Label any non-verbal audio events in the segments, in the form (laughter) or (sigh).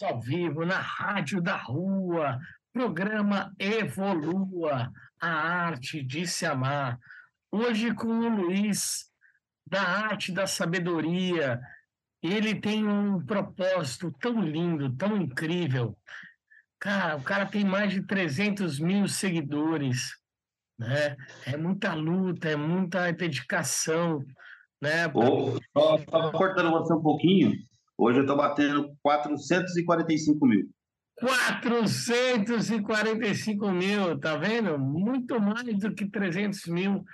Estamos ao vivo na Rádio da Rua, programa Evolua, a arte de se amar. Hoje com o Luiz, da arte da sabedoria. Ele tem um propósito tão lindo, tão incrível. Cara, o cara tem mais de 300 mil seguidores, né? É muita luta, é muita dedicação, né? Oh, só, cortando você um pouquinho, Hoje eu estou batendo 445 mil. 445 mil, tá vendo? Muito mais do que 300 mil.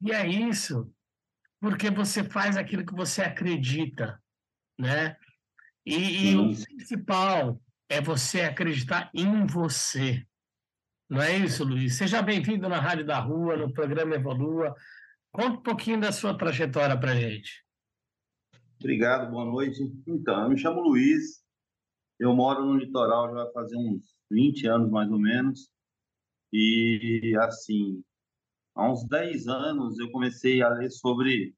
E é isso, porque você faz aquilo que você acredita, né? E, e o principal é você acreditar em você. Não é isso, Luiz? Seja bem-vindo na Rádio da Rua, no programa Evolua. Conta um pouquinho da sua trajetória para gente. Obrigado, boa noite. Então, eu me chamo Luiz, eu moro no litoral já vai uns 20 anos mais ou menos. E, assim, há uns 10 anos eu comecei a ler sobre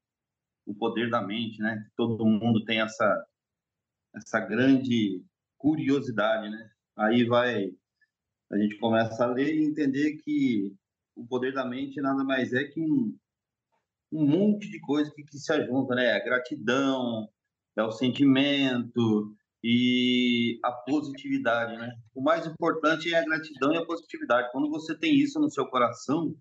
o poder da mente, né? Todo mundo tem essa, essa grande curiosidade, né? Aí vai, a gente começa a ler e entender que o poder da mente nada mais é que um, um monte de coisa que, que se ajunta, né? A gratidão, é o sentimento e a positividade, né? O mais importante é a gratidão e a positividade. Quando você tem isso no seu coração,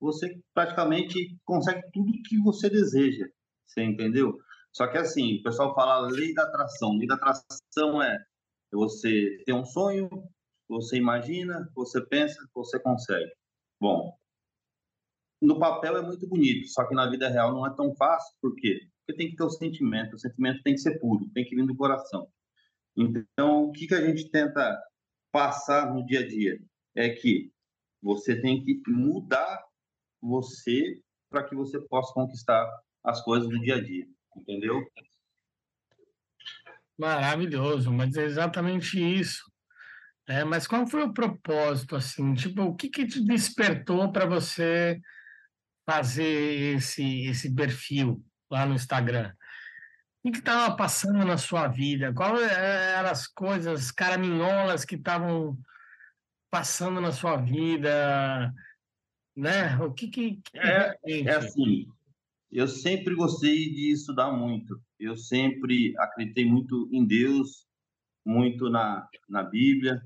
você praticamente consegue tudo que você deseja. Você entendeu? Só que assim, o pessoal fala lei da atração. Lei da atração é você ter um sonho, você imagina, você pensa, você consegue. Bom, no papel é muito bonito, só que na vida real não é tão fácil, por quê? Porque tem que ter o sentimento, o sentimento tem que ser puro, tem que vir do coração. Então, o que, que a gente tenta passar no dia a dia? É que você tem que mudar você para que você possa conquistar as coisas do dia a dia, entendeu? Maravilhoso, mas é exatamente isso. É, mas qual foi o propósito, assim? Tipo, o que, que te despertou para você fazer esse, esse perfil lá no Instagram? O que estava passando na sua vida? Quais eram as coisas caraminholas que estavam passando na sua vida? Né? O que que... É, é assim, eu sempre gostei de estudar muito. Eu sempre acreditei muito em Deus, muito na, na Bíblia,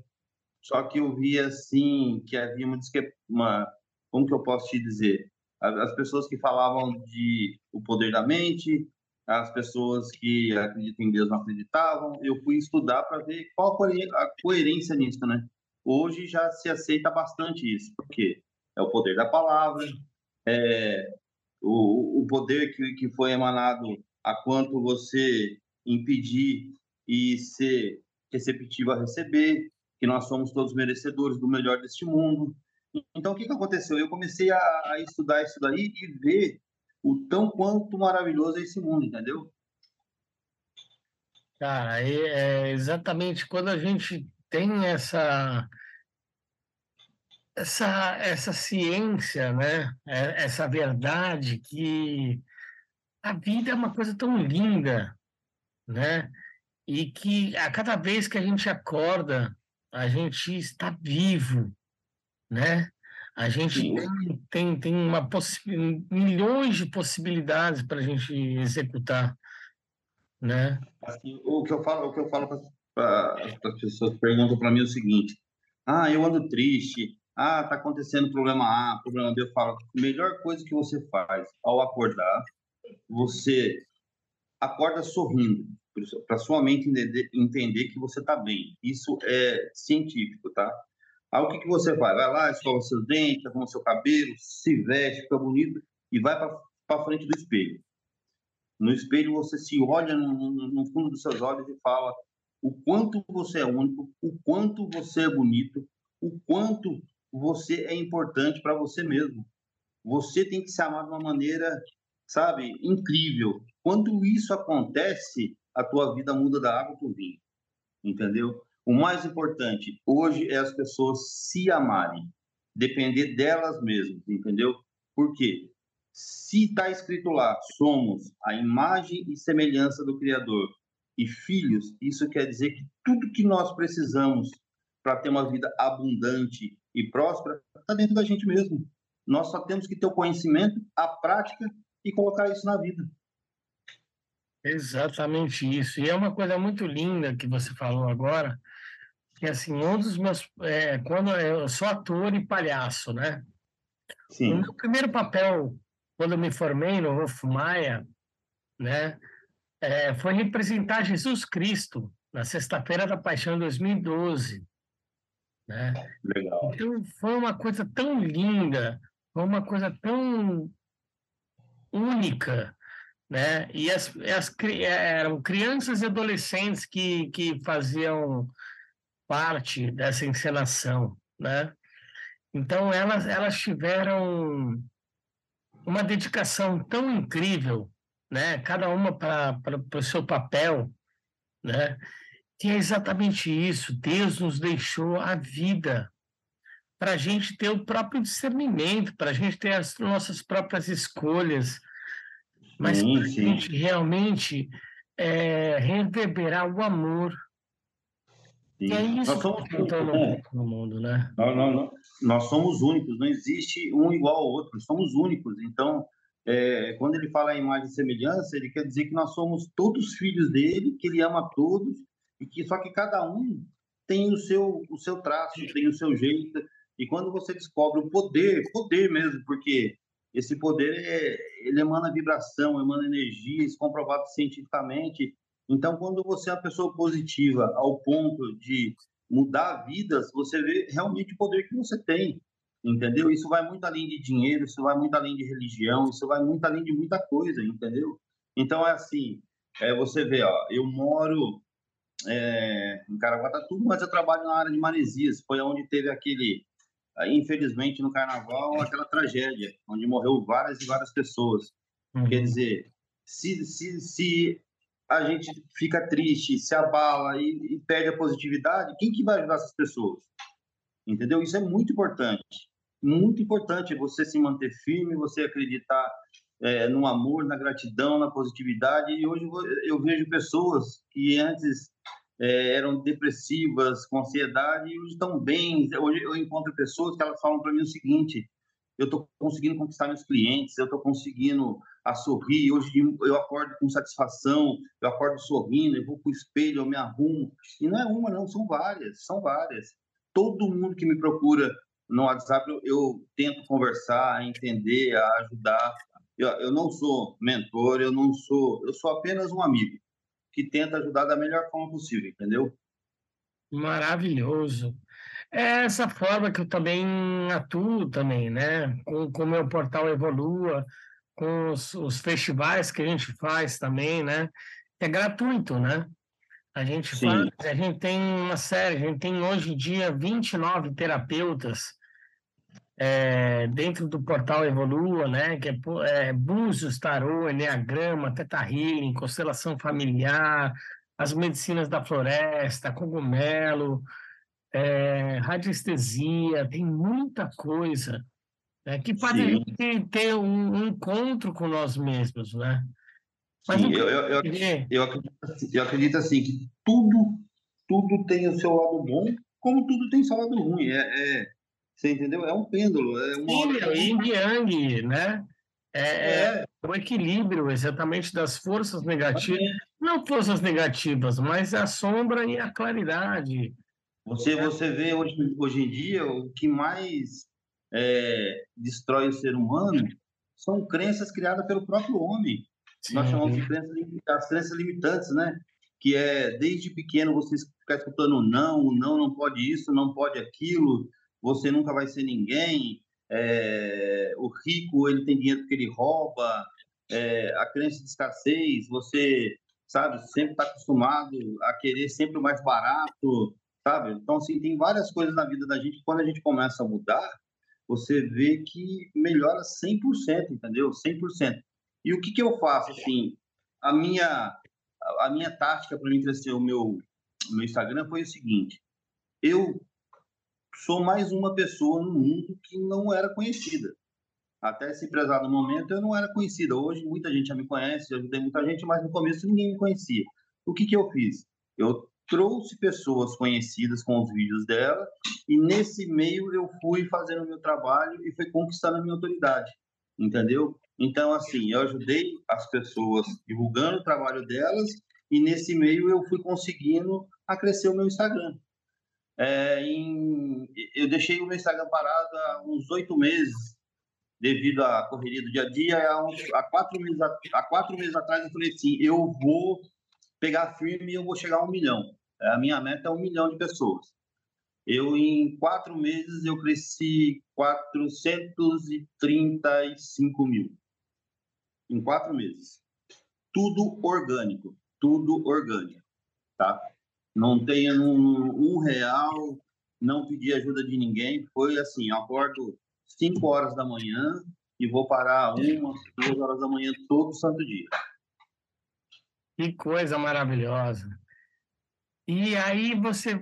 só que eu via, assim, que havia uma, uma como que eu posso te dizer? As pessoas que falavam de o poder da mente, as pessoas que acreditam em Deus não acreditavam. Eu fui estudar para ver qual a coerência nisso, né? Hoje já se aceita bastante isso, porque é o poder da palavra, é o, o poder que, que foi emanado a quanto você impedir e ser receptivo a receber, que nós somos todos merecedores do melhor deste mundo. Então, o que, que aconteceu? Eu comecei a, estudar isso daí e ver o tão quanto maravilhoso é esse mundo, entendeu? Cara, é exatamente quando a gente tem essa essa essa ciência, né? É, essa verdade que a vida é uma coisa tão linda, né? E que a cada vez que a gente acorda, a gente está vivo, né? A gente tem, tem, tem uma milhões de possibilidades para a gente executar, né? Assim, o que eu falo, o que eu falo para as pessoas perguntam para mim é o seguinte: ah, eu ando triste, ah, tá acontecendo problema A, problema B. Eu falo, a melhor coisa que você faz ao acordar, você acorda sorrindo, para sua mente entender, entender que você está bem. Isso é científico, tá? Aí o que, que você faz? Vai lá, escova seus dentes, arruma seu cabelo, se veste, fica bonito e vai para frente do espelho. No espelho você se olha no, no, fundo dos seus olhos e fala o quanto você é único, o quanto você é bonito, o quanto você é importante para você mesmo. Você tem que se amar de uma maneira, sabe, incrível. Quando isso acontece, a tua vida muda da água para o vinho. Entendeu? O mais importante hoje é as pessoas se amarem, depender delas mesmas, entendeu? Por quê? Se está escrito lá, somos a imagem e semelhança do Criador e filhos, isso quer dizer que tudo que nós precisamos para ter uma vida abundante e próspera está dentro da gente mesmo. Nós só temos que ter o conhecimento, a prática e colocar isso na vida. Exatamente isso. E é uma coisa muito linda que você falou agora, que assim, um dos meus. É, quando eu sou ator e palhaço, né? Sim. O meu primeiro papel, quando eu me formei no Wolf Maia, né? É, foi representar Jesus Cristo na Sexta-feira da Paixão 2012. Né? Legal. Então foi uma coisa tão linda, foi uma coisa tão única, né? E as, as eram crianças e adolescentes que, que faziam parte dessa encenação, né? Então elas elas tiveram uma dedicação tão incrível, né? Cada uma para o seu papel, né? Que é exatamente isso. Deus nos deixou a vida para a gente ter o próprio discernimento, para a gente ter as nossas próprias escolhas, mas para a gente realmente é, reverberar o amor, Sim. É isso nós somos que tá no mundo, né? Nós, nós, nós, somos únicos, não existe um igual ao outro, somos únicos. Então, é, quando ele fala em imagem e semelhança, ele quer dizer que nós somos todos filhos dele, que ele ama todos, e que só que cada um tem o seu, o seu traço, tem o seu jeito. E quando você descobre o poder, poder mesmo, porque esse poder é, ele emana vibração, emana energia, isso comprovado cientificamente. Então, quando você é uma pessoa positiva ao ponto de mudar vidas, você vê realmente o poder que você tem, entendeu? Isso vai muito além de dinheiro, isso vai muito além de religião, isso vai muito além de muita coisa, entendeu? Então, é assim, é, você vê, ó, eu moro é, em Caraguatatuba, mas eu trabalho na área de Maresias, foi onde teve aquele, infelizmente, no Carnaval, aquela tragédia, onde morreu várias e várias pessoas. Uhum. Quer dizer, se, se, se a gente fica triste, se abala e, e, perde a positividade, quem que vai ajudar essas pessoas? Entendeu? Isso é muito importante. Muito importante você se manter firme, você acreditar é, no amor, na gratidão, na positividade. E hoje eu vejo pessoas que antes é, eram depressivas, com ansiedade, e hoje estão bem. Hoje eu encontro pessoas que elas falam para mim o seguinte: eu estou conseguindo conquistar meus clientes, eu estou conseguindo a sorrir. Hoje eu acordo com satisfação, eu acordo sorrindo, eu vou para o espelho, eu me arrumo. E não é uma, não, são várias, são várias. Todo mundo que me procura no WhatsApp, eu, eu tento conversar, entender, ajudar. Eu, eu não sou mentor, eu não sou, eu sou apenas um amigo que tenta ajudar da melhor forma possível, entendeu? Maravilhoso. É essa forma que eu também atuo também, né? Com o meu portal Evolua, com os, os, festivais que a gente faz também, né? É gratuito, né? A gente faz, a gente tem uma série, a gente tem hoje em dia 29 terapeutas é, dentro do portal Evolua, né? Que é, é Búzios, Tarô, Enneagrama, Teta Healing, Constelação Familiar, as medicinas da floresta, cogumelo, é, radiestesia, tem muita coisa né, que faz a gente ter um, um, encontro com nós mesmos, né? Mas Sim, eu, eu, eu, eu, acredito, assim, eu acredito assim que tudo, tudo tem o seu lado bom, como tudo tem seu lado ruim. É, é você entendeu? É um pêndulo. É uma Sim, é yin yang, né? É, é, é, o equilíbrio exatamente das forças negativas. Não forças negativas, mas a sombra e a claridade. Você, você vê hoje, hoje em dia o que mais é, destrói o ser humano são crenças criadas pelo próprio homem. Sim. Nós chamamos de crenças, as crenças limitantes, né? Que é desde pequeno você ficar escutando não, não, não pode isso, não pode aquilo, você nunca vai ser ninguém. É, o rico ele tem dinheiro porque ele rouba. É, a crença de escassez, você sabe sempre está acostumado a querer sempre o mais barato sabe? Então, assim, tem várias coisas na vida da gente que quando a gente começa a mudar, você vê que melhora 100%, entendeu? 100%. E o que, que eu faço, assim, a minha, a minha tática para mim crescer o meu, meu Instagram foi o seguinte, eu sou mais uma pessoa no mundo que não era conhecida. Até esse prezado momento eu não era conhecida. Hoje muita gente já me conhece, eu ajudei muita gente, mas no começo ninguém me conhecia. O que, que eu fiz? Eu trouxe pessoas conhecidas com os vídeos dela e nesse meio eu fui fazendo o meu trabalho e fui conquistando a minha autoridade, entendeu? Então, assim, eu ajudei as pessoas divulgando o trabalho delas e nesse meio eu fui conseguindo a crescer o meu Instagram. É, em, eu deixei o meu Instagram parado há uns oito meses devido à correria do dia a dia. Há, uns, há, quatro meses, há quatro meses atrás eu falei assim, eu vou pegar firme eu vou chegar a um milhão. É, a minha meta é um milhão de pessoas. Eu, em quatro meses, eu cresci 435 mil. Em quatro meses. Tudo orgânico. Tudo orgânico. Tá? Não tenho um, um real, não pedi ajuda de ninguém. Foi assim, acordo 5 horas da manhã e vou parar uma, duas horas da manhã todo santo dia. Que coisa maravilhosa. E aí você,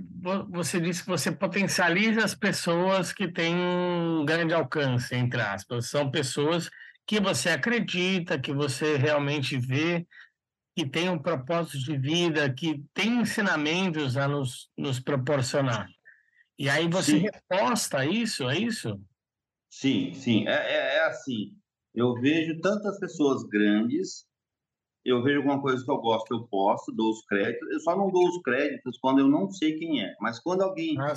você disse que você potencializa as pessoas que têm um grande alcance, entre aspas. São pessoas que você acredita, que você realmente vê, que têm um propósito de vida, que têm ensinamentos a nos, nos proporcionar. E aí você sim. reposta isso, é isso? Sim, sim. É, é, é assim. Eu vejo tantas pessoas grandes eu vejo alguma coisa que eu gosto, eu posto, dou os créditos. Eu só não dou os créditos quando eu não sei quem é. Mas quando alguém, ah,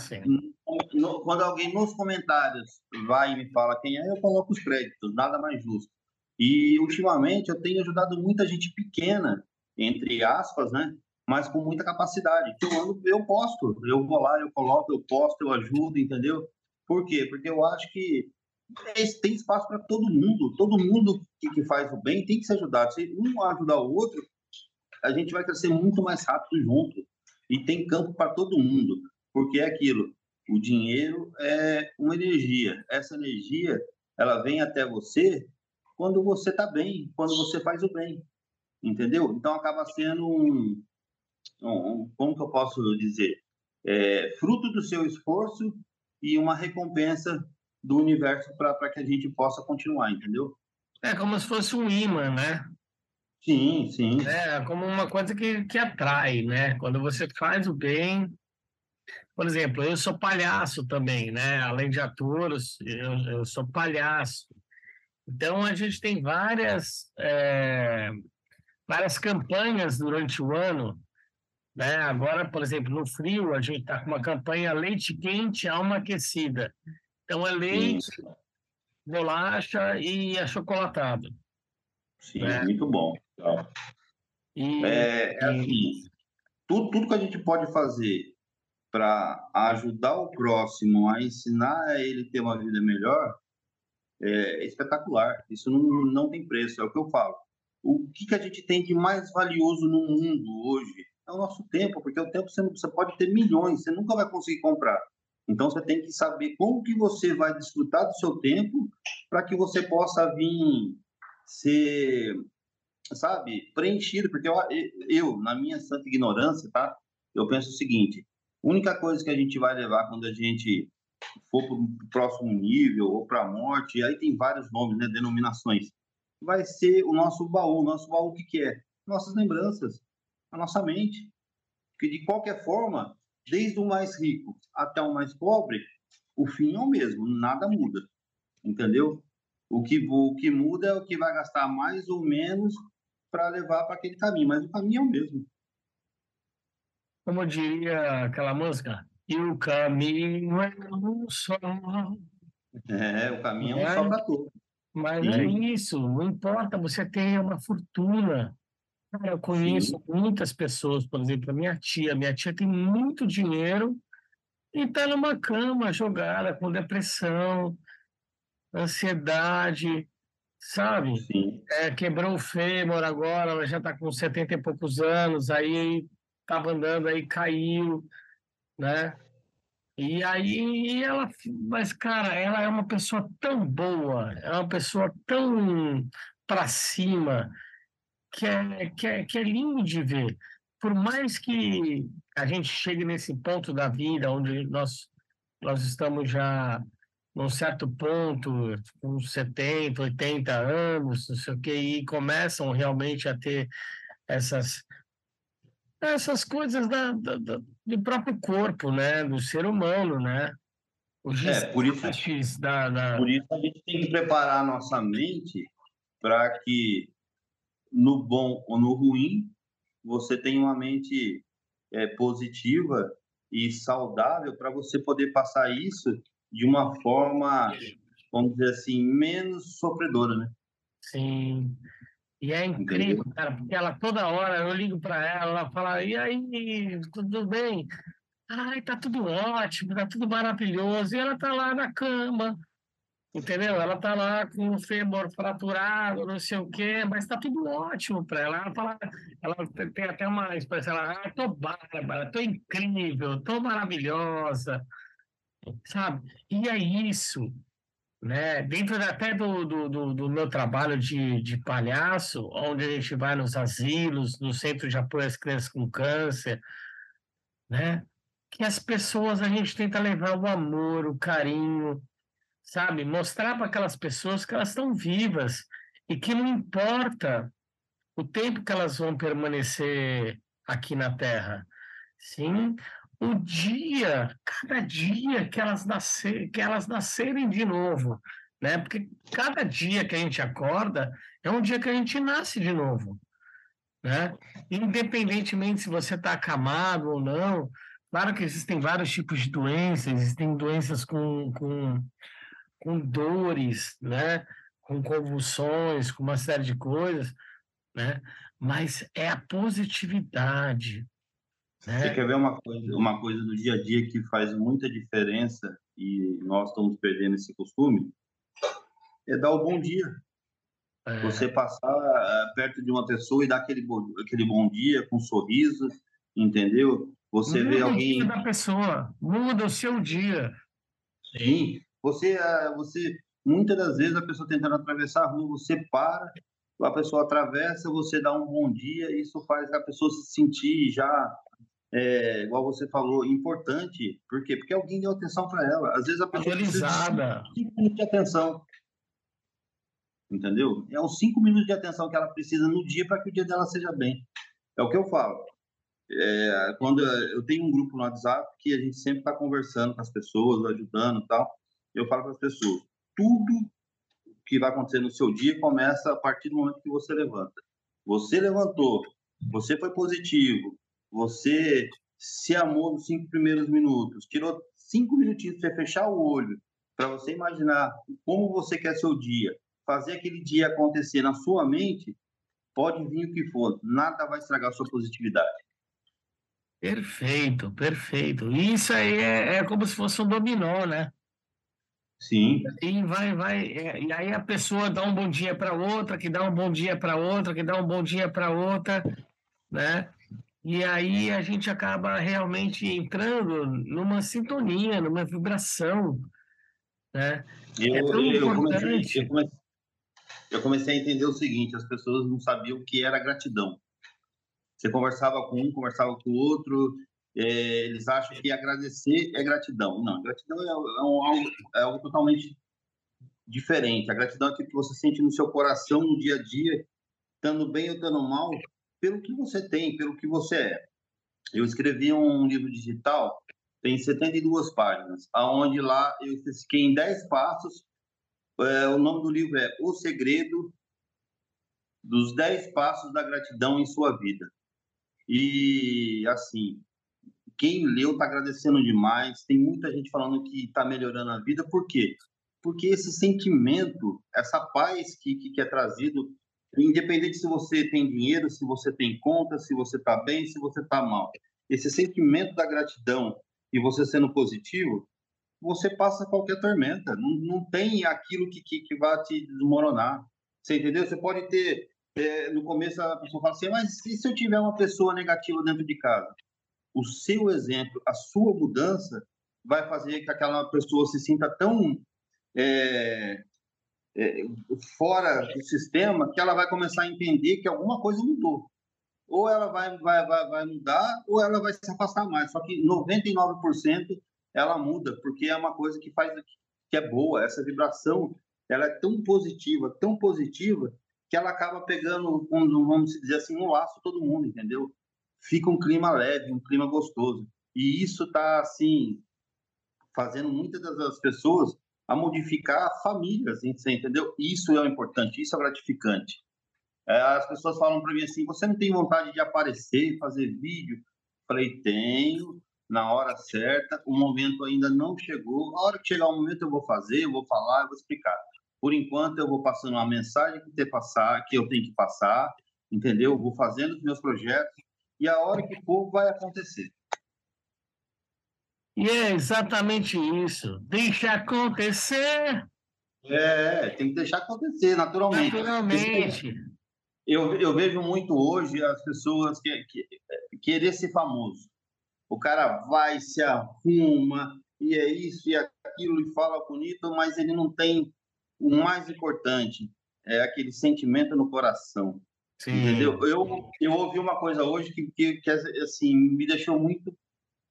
no, quando alguém nos comentários vai e me fala quem é, eu coloco os créditos. Nada mais justo. E ultimamente eu tenho ajudado muita gente pequena, entre aspas, né? Mas com muita capacidade. Que eu ando, eu posto, eu vou lá, eu coloco, eu posto, eu ajudo, entendeu? Por quê? Porque eu acho que tem espaço para todo mundo. Todo mundo que, que, faz o bem tem que ser ajudado. Se um ajudar o outro, a gente vai crescer muito mais rápido junto. E tem campo para todo mundo. Porque é aquilo. O dinheiro é uma energia. Essa energia, ela vem até você quando você está bem, quando você faz o bem. Entendeu? Então acaba sendo um, um como que eu posso dizer? É, fruto do seu esforço e uma recompensa do universo para que a gente possa continuar, entendeu? É como se fosse um imã, né? Sim, sim. É como uma coisa que, que atrai, né? Quando você faz o bem. Por exemplo, eu sou palhaço também, né? Além de ator, eu, eu sou palhaço. Então, a gente tem várias, é, várias campanhas durante o ano. Né? Agora, por exemplo, no frio, a gente está com uma campanha leite quente, alma aquecida. Então, é leite, Sim. bolacha e achocolatado. Sim, né? muito bom. E, é, é assim, tudo, tudo que a gente pode fazer para ajudar o próximo a ensinar a ele ter uma vida melhor é espetacular. Isso não, não tem preço, é o que eu falo. O que, que a gente tem de mais valioso no mundo hoje é o nosso tempo, porque o tempo você, não, você pode ter milhões, você nunca vai conseguir comprar. Então você tem que saber como que você vai desfrutar do seu tempo para que você possa vir ser, sabe, preenchido. Porque eu, eu, na minha santa ignorância, tá? Eu penso o seguinte: a única coisa que a gente vai levar quando a gente for para o próximo nível ou para a morte, aí tem vários nomes, né, denominações, vai ser o nosso baú. O nosso baú o que, que é? Nossas lembranças, a nossa mente. Porque de qualquer forma, desde o mais rico até o mais pobre, o fim é o mesmo, nada muda. Entendeu? O que, o que muda é o que vai gastar mais ou menos para levar para aquele caminho, mas o caminho é o mesmo. Como diria aquela música, e o caminho é um só. É, o caminho é um só para todos. Mas é isso, não importa, você tem uma fortuna. Cara, eu conheço Sim. muitas pessoas, por exemplo, a minha tia. Minha tia tem muito dinheiro e está numa cama jogada com depressão, ansiedade, sabe? É, quebrou o fêmur agora, ela já está com 70 e poucos anos, aí estava andando, aí caiu, né? E aí ela, mas cara, ela é uma pessoa tão boa, é uma pessoa tão para cima, que é, que, é, que é lindo de ver. Por mais que a gente chegue nesse ponto da vida onde nós, nós estamos já num certo ponto, com 70, 80 anos, não sei o que, e começam realmente a ter essas essas coisas da, da, da, do próprio corpo, né? Do ser humano, né? Os é, por isso, da, da... por isso a gente tem que preparar a nossa mente para que no bom ou no ruim você tenha uma mente é, positiva e saudável para você poder passar isso de uma forma, vamos dizer assim, menos sofredora, né? Sim. E é incrível, cara, porque ela toda hora eu ligo para ela, ela fala: "E aí, tudo bem?" Ai, tá tudo ótimo, tá tudo maravilhoso. E ela tá lá na cama, entendeu? Ela tá lá com o fêmur fraturado, não sei o quê, mas tá tudo ótimo para ela. Ela fala, ela tem até uma expressão, ela, ah, tô bárbara, tô incrível, tô maravilhosa, sabe? E é isso, né? Dentro até do, do, do, do, meu trabalho de, de palhaço, onde a gente vai nos asilos, no centro de apoio às crianças com câncer, né? Que as pessoas a gente tenta levar o amor, o carinho, sabe? Mostrar para aquelas pessoas que elas estão vivas e que não importa o tempo que elas vão permanecer aqui na Terra. Sim, o dia, cada dia que elas, nascer, que elas nascerem de novo, né? Porque cada dia que a gente acorda é um dia que a gente nasce de novo, né? Independentemente se você está acamado ou não, claro que existem vários tipos de doenças, existem doenças com, com, com dores, né? Com convulsões, com uma série de coisas, né? Mas é a positividade, é. Você quer ver uma coisa, uma coisa do dia a dia que faz muita diferença e nós estamos perdendo esse costume? É dar o bom dia. É. Você passar eh, perto de uma pessoa e dar aquele bom, aquele bom dia com um sorriso, entendeu? Você muda vê alguém. Muda o dia da pessoa, muda o seu dia. Sim. Você, eh, você, muitas das vezes a pessoa tentando atravessar a rua, você para, a pessoa atravessa, você dá um bom dia, isso faz a pessoa se sentir já é, igual você falou, importante. Por quê? Porque alguém deu atenção para ela. Às vezes a pessoa precisa de cinco minutos de atenção. Entendeu? É os cinco minutos de atenção que ela precisa no dia para que o dia dela seja bem. É o que eu falo. É, quando eu tenho um grupo no WhatsApp que a gente sempre está conversando com as pessoas, ajudando e tal, eu falo para as pessoas: tudo que vai acontecer no seu dia começa a partir do momento que você levanta. Você levantou, você foi positivo, você se amou nos cinco primeiros minutos, tirou cinco minutinhos para fechar o olho, para você imaginar como você quer seu dia, fazer aquele dia acontecer na sua mente, pode vir o que for, nada vai estragar sua positividade. Perfeito, perfeito. Isso aí é, é como se fosse um dominó, né? Sim. E vai, vai. É, e aí a pessoa dá um bom dia para outra, que dá um bom dia para outra, que dá um bom dia para outra, né? E aí a gente acaba realmente entrando numa sintonia, numa vibração, né? Eu, é tão eu, comecei, eu, comecei, eu comecei a entender o seguinte: as pessoas não sabiam o que era gratidão. Você conversava com um, conversava com o outro, é, eles acham que agradecer é gratidão. Não, gratidão é, é, um, algo, é algo totalmente diferente. A gratidão é aquilo que você sente no seu coração no dia a dia, estando bem ou estando mal, pelo que você tem, pelo que você é. Eu escrevi um livro digital, tem 72 páginas, aonde lá eu fiquei em 10 passos. É, o nome do livro é O Segredo dos 10 Passos da Gratidão em Sua Vida. E, assim, quem leu está agradecendo demais. Tem muita gente falando que está melhorando a vida. Por quê? Porque esse sentimento, essa paz que, que, que é trazido, independente se você tem dinheiro, se você tem conta, se você está bem, se você está mal, esse sentimento da gratidão e você sendo positivo, você passa qualquer tormenta. Não, não tem aquilo que, que, que vai te desmoronar. Você entendeu? Você pode ter. É, no começo a pessoa fala assim, mas e se eu tiver uma pessoa negativa dentro de casa? O seu exemplo, a sua mudança, vai fazer que aquela pessoa se sinta tão é, é, fora do sistema que ela vai começar a entender que alguma coisa mudou. Ou ela vai, vai, vai, vai mudar, ou ela vai se afastar mais. Só que 99% ela muda, porque é uma coisa que faz que é boa. Essa vibração ela é tão positiva, tão positiva, que ela acaba pegando, vamos dizer assim, um laço todo mundo, entendeu? Fica um clima leve, um clima gostoso. E isso está, assim, fazendo muitas das pessoas a modificar famílias, você entendeu? Isso é o importante, isso é gratificante. É, as pessoas falam para mim assim, você não tem vontade de aparecer, fazer vídeo? Falei, tenho, na hora certa, o momento ainda não chegou. A hora que chegar o momento eu vou fazer, eu vou falar, eu vou explicar. Por enquanto eu vou passando uma mensagem que, ter passar, que eu tenho que passar, entendeu? Vou fazendo os meus projetos e a hora que for vai acontecer. E é exatamente isso. Deixa acontecer. É, tem que deixar acontecer, naturalmente. Naturalmente. Eu, eu vejo muito hoje as pessoas que, que, querer ser famoso. O cara vai, se arruma, e é isso e aquilo, e fala bonito, mas ele não tem o mais importante, é aquele sentimento no coração. Sim. Entendeu? Eu, eu ouvi uma coisa hoje que, que, que, assim, me deixou muito,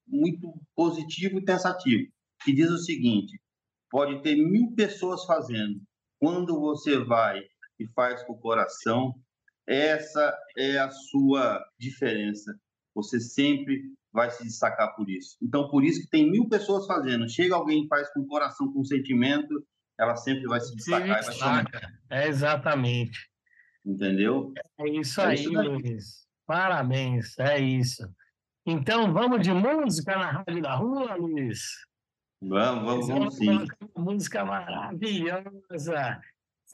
muito positivo e pensativo, que diz o seguinte, pode ter mil pessoas fazendo, quando você vai e faz com o coração, essa é a sua diferença. Você sempre vai se destacar por isso. Então, por isso que tem mil pessoas fazendo. Chega alguém e faz com o coração, com sentimento, ela sempre vai se destacar. Se destaca. É exatamente. Entendeu? É isso é aí, isso Luiz. Parabéns, é isso. Então, vamos de música na Rádio da Rua, Luiz? Vamos, vamos, vamos sim. Música maravilhosa.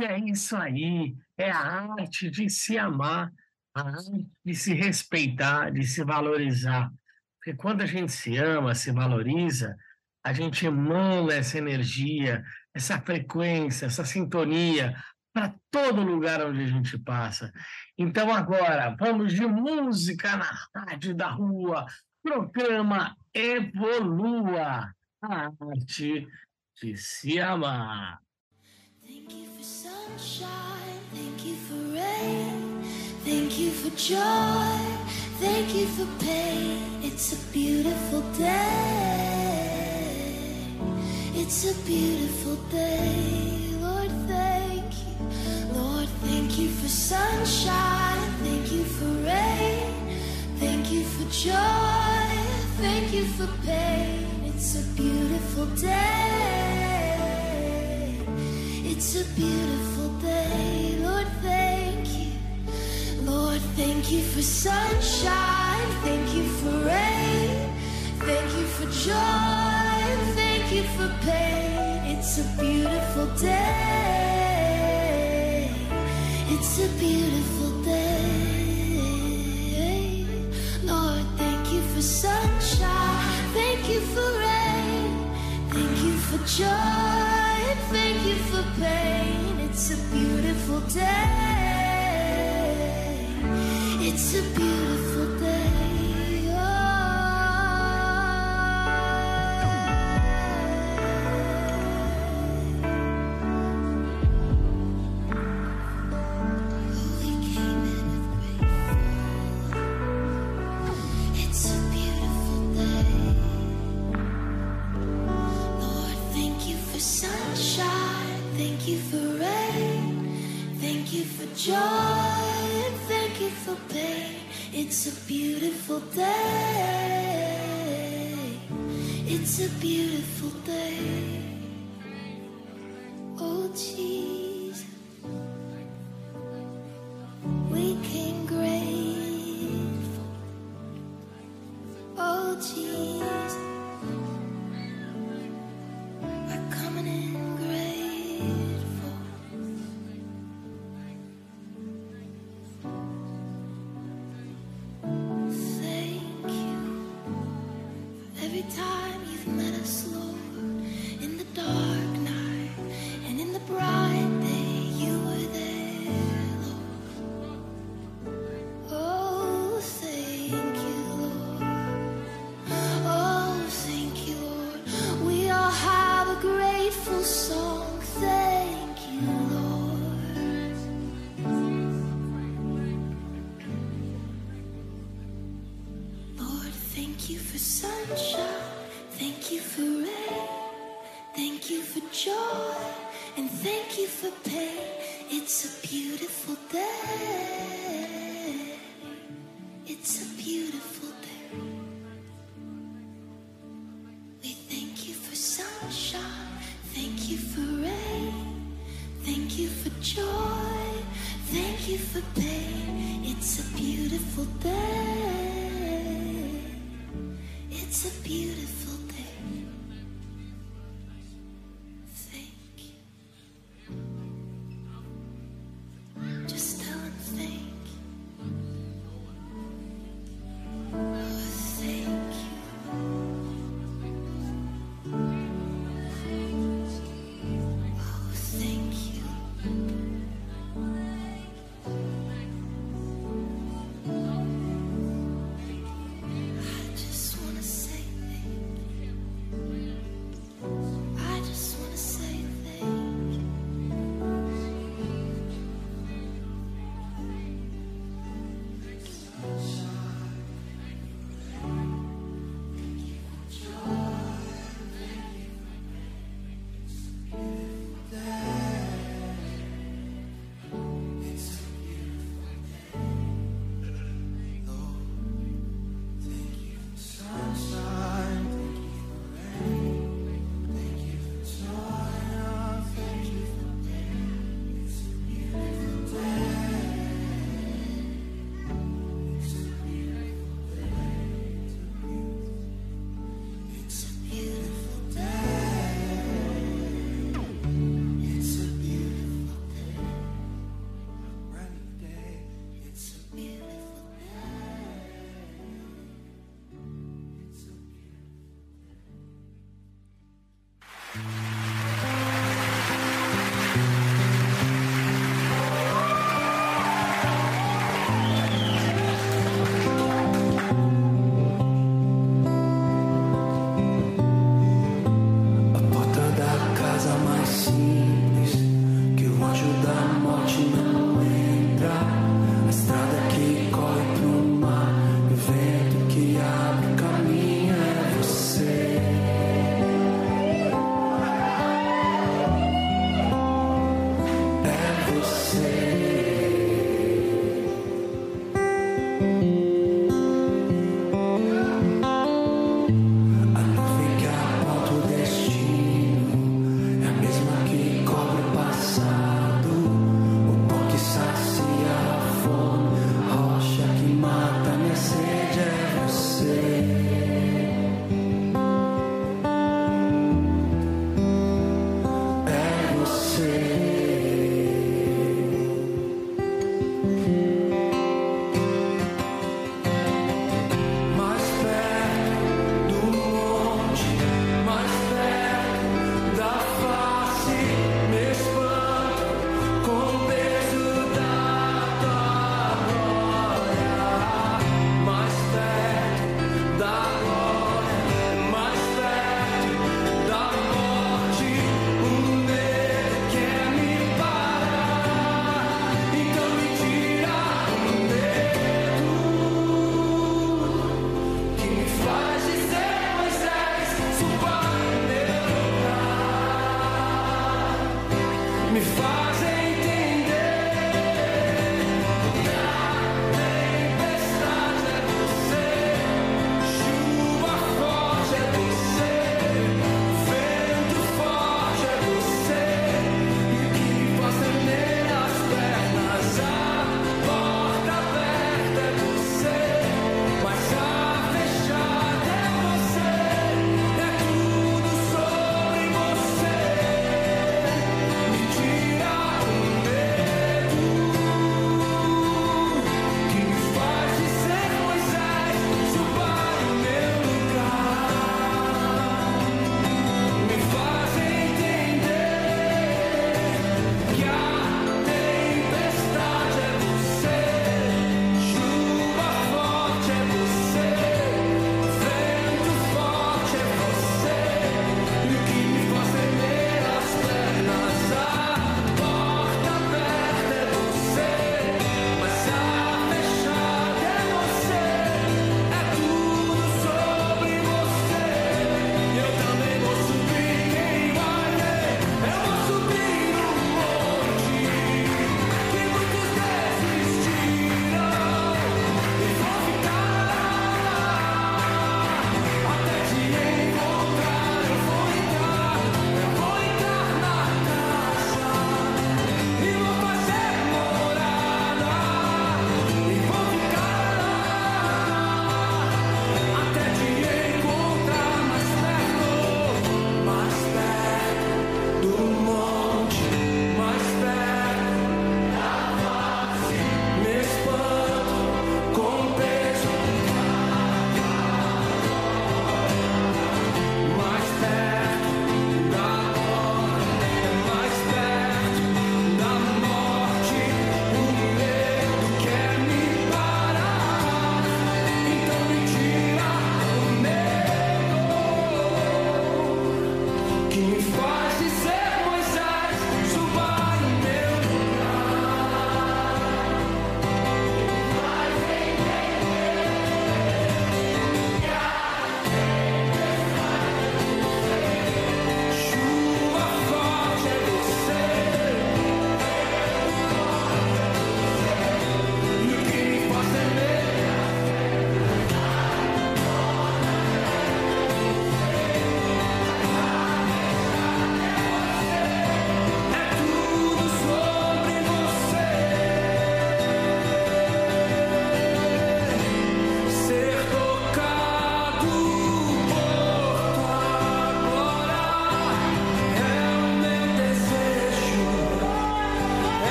É isso aí. É a arte de se amar, a arte de se respeitar, de se valorizar. Porque quando a gente se ama, se valoriza, a gente emana essa energia, essa frequência, essa sintonia, para todo lugar onde a gente passa. Então, agora, vamos de música na rádio da rua, programa Evolua, a arte de se amar. Thank you for sunshine, thank you for rain, thank you for joy, thank you for pain. It's a beautiful day. It's a beautiful day, thank you for sunshine, thank you for rain, thank you for joy, thank you for pain. It's a beautiful day. It's a beautiful day, Lord, thank you. Lord, thank you for sunshine, thank you for rain, thank you for joy, thank you for pain. It's a beautiful day. It's a beautiful day. Lord, thank you for sunshine, thank you for rain, thank you for joy thank you for pain. It's a beautiful day. It's a beautiful joy. And thank you for pain. It's a beautiful day. It's a beautiful day.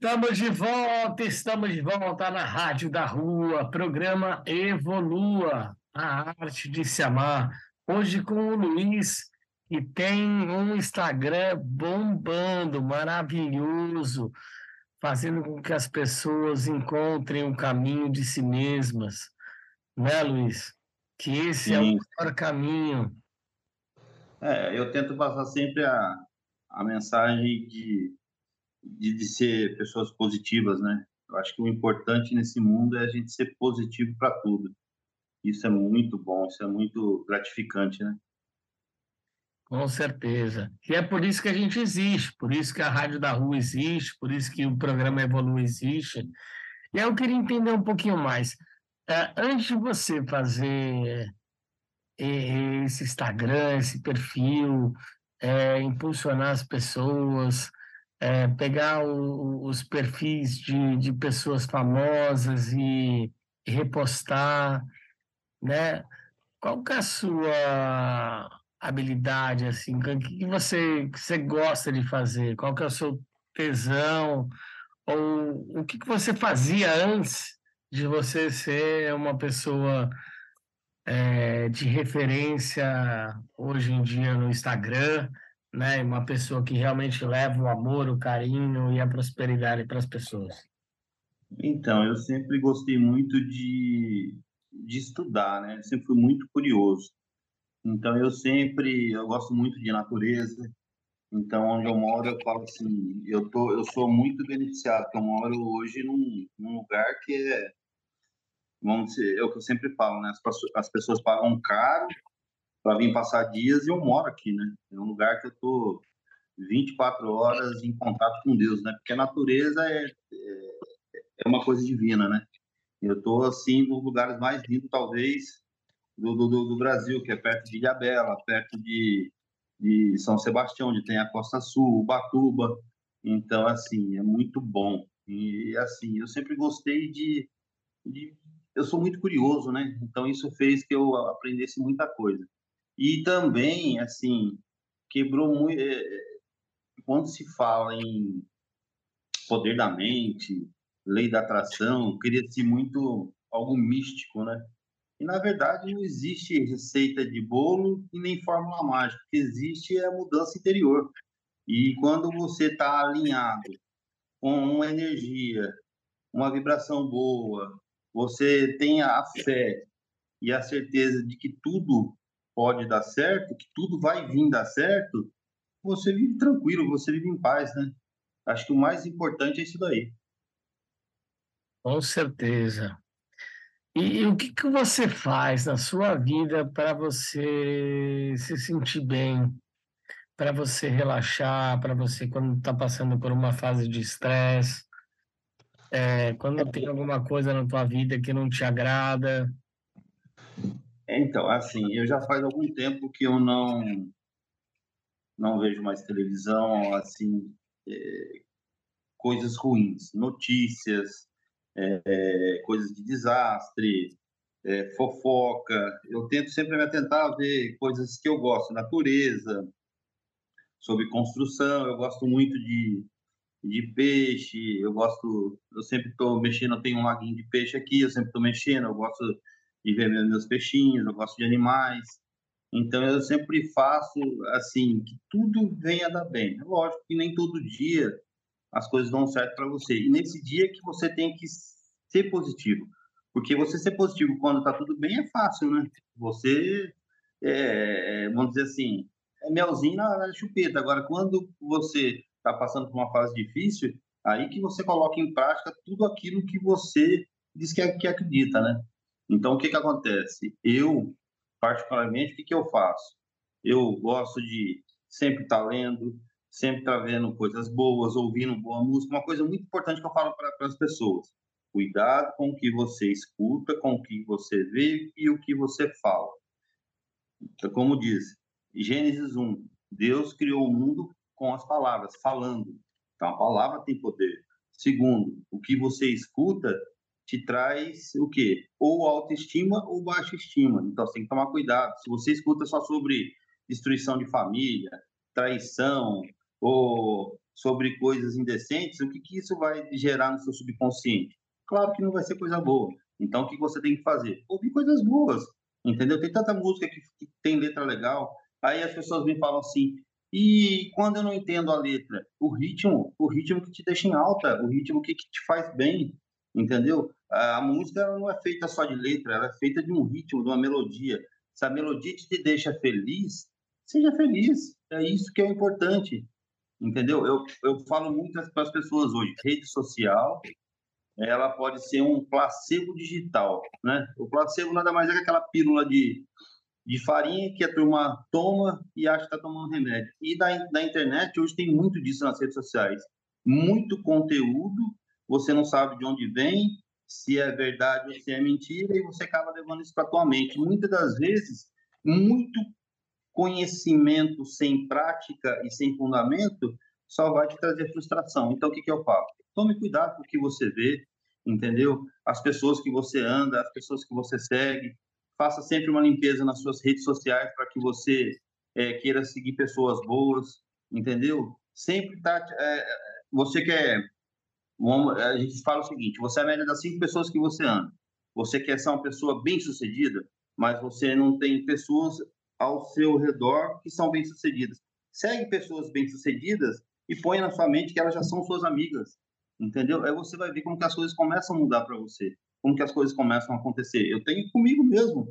Estamos de volta, estamos de volta na Rádio da Rua, programa Evolua, a arte de se amar. Hoje com o Luiz, que tem um Instagram bombando, maravilhoso, fazendo com que as pessoas encontrem o caminho de si mesmas. Né, Luiz? Que esse Sim. é o melhor caminho. É, eu tento passar sempre a, a mensagem de de, de ser pessoas positivas, né? Eu acho que o importante nesse mundo é a gente ser positivo para tudo. Isso é muito bom, isso é muito gratificante, né? Com certeza. E é por isso que a gente existe, por isso que a Rádio da Rua existe, por isso que o programa Evolui existe. E eu queria entender um pouquinho mais. É, antes de você fazer é, esse Instagram, esse perfil, é, impulsionar as pessoas, é, pegar o, os perfis de, de pessoas famosas e, repostar, né? Qual que é a sua habilidade, assim? O que, que você, que você gosta de fazer? Qual que é o seu tesão? Ou o que, que você fazia antes de você ser uma pessoa é, de referência hoje em dia no Instagram? Né? Uma pessoa que realmente leva o amor, o carinho e a prosperidade para as pessoas. Então, eu sempre gostei muito de, de estudar, né? Eu sempre fui muito curioso. Então eu sempre eu gosto muito de natureza. Então onde eu moro eu falo assim, eu tô eu sou muito beneficiado, porque eu moro hoje num, num lugar que é vamos dizer, é o que eu sempre falo, né? As, as pessoas pagam caro para vir passar dias e eu moro aqui, né? É um lugar que eu tô 24 horas em contato com Deus, né? Porque a natureza é, é, é uma coisa divina, né? Eu tô assim nos lugares mais lindos, talvez, do, do, do Brasil, que é perto de Ilhabela, perto de, de São Sebastião, onde tem a Costa Sul, Ubatuba. Então, assim, é muito bom. E, assim, eu sempre gostei de, de eu sou muito curioso, né? Então isso fez que eu aprendesse muita coisa. E também, assim, quebrou muito. É, quando se fala em poder da mente, lei da atração, cria-se muito algo místico, né? E na verdade não existe receita de bolo e nem fórmula mágica. O que existe é a mudança interior. E quando você está alinhado com uma energia, uma vibração boa, você tem a fé e a certeza de que tudo pode dar certo, que tudo vai vir dar certo, você vive tranquilo, você vive em paz, né? Acho que o mais importante é isso daí. Com certeza. E, e o que, que você faz na sua vida para você se sentir bem, para você relaxar, para você quando está passando por uma fase de estresse, é, quando tem alguma coisa na tua vida que não te agrada? Então, assim, eu já faz algum tempo que eu não não vejo mais televisão, assim, é, coisas ruins, notícias, é, coisas de desastre, é, fofoca. Eu tento sempre me atentar a ver coisas que eu gosto, natureza, sobre construção. Eu gosto muito de de peixe, eu gosto, eu sempre estou mexendo, eu tenho um laguinho de peixe aqui, eu sempre estou mexendo, eu gosto de ver meus peixinhos, eu gosto de animais. Então eu sempre faço assim, que tudo venha dar bem. É lógico que nem todo dia as coisas dão certo para você. E nesse dia que você tem que ser positivo. Porque você ser positivo quando está tudo bem é fácil, né? Você, é, vamos dizer assim, é melzinho na chupeta. Agora, quando você está passando por uma fase difícil, aí que você coloca em prática tudo aquilo que você diz que, que acredita, né? Então, o que que acontece? Eu, particularmente, o que que eu faço? Eu gosto de sempre estar tá lendo, sempre estar tá vendo coisas boas, ouvindo boa música. Uma coisa muito importante que eu falo para as pessoas: cuidado com o que você escuta, com o que você vê e o que você fala. Então, como diz Gênesis 1, Deus criou o mundo com as palavras, falando. Então, a palavra tem poder. Segundo, o que você escuta te traz o quê? Ou autoestima ou baixa estima. Então, você tem que tomar cuidado. Se você escuta só sobre destruição de família, traição ou sobre coisas indecentes, o que, que isso vai gerar no seu subconsciente? Claro que não vai ser coisa boa. Então, o que você tem que fazer? Ouvir coisas boas, entendeu? Tem tanta música que, que tem letra legal. Aí as pessoas me falam assim, e quando eu não entendo a letra, o ritmo, o ritmo que te deixa em alta, o ritmo que, que te faz bem, entendeu? A, música não é feita só de letra, ela é feita de um ritmo, de uma melodia. Se a melodia te deixa feliz, seja feliz. É isso que é importante, entendeu? Eu, eu falo muito para as pessoas hoje, rede social, ela pode ser um placebo digital, né? O placebo nada mais é que aquela pílula de de farinha que a turma toma e acha que está tomando remédio. E da, da internet, hoje tem muito disso nas redes sociais. Muito conteúdo, você não sabe de onde vem, se é verdade ou se é mentira, e você acaba levando isso para a tua mente. Muitas das vezes, muito conhecimento sem prática e sem fundamento só vai te trazer frustração. Então, o que, que eu falo? Tome cuidado com o que você vê, entendeu? As pessoas que você anda, as pessoas que você segue, faça sempre uma limpeza nas suas redes sociais para que você é, queira seguir pessoas boas, entendeu? Sempre tá, é, você quer, a gente fala o seguinte, você é a média das cinco pessoas que você anda. Você quer ser uma pessoa bem sucedida, mas você não tem pessoas ao seu redor que são bem sucedidas. Segue pessoas bem sucedidas e põe na sua mente que elas já são suas amigas, entendeu? Aí você vai ver como que as coisas começam a mudar para você. como que as coisas começam a acontecer. Eu tenho comigo mesmo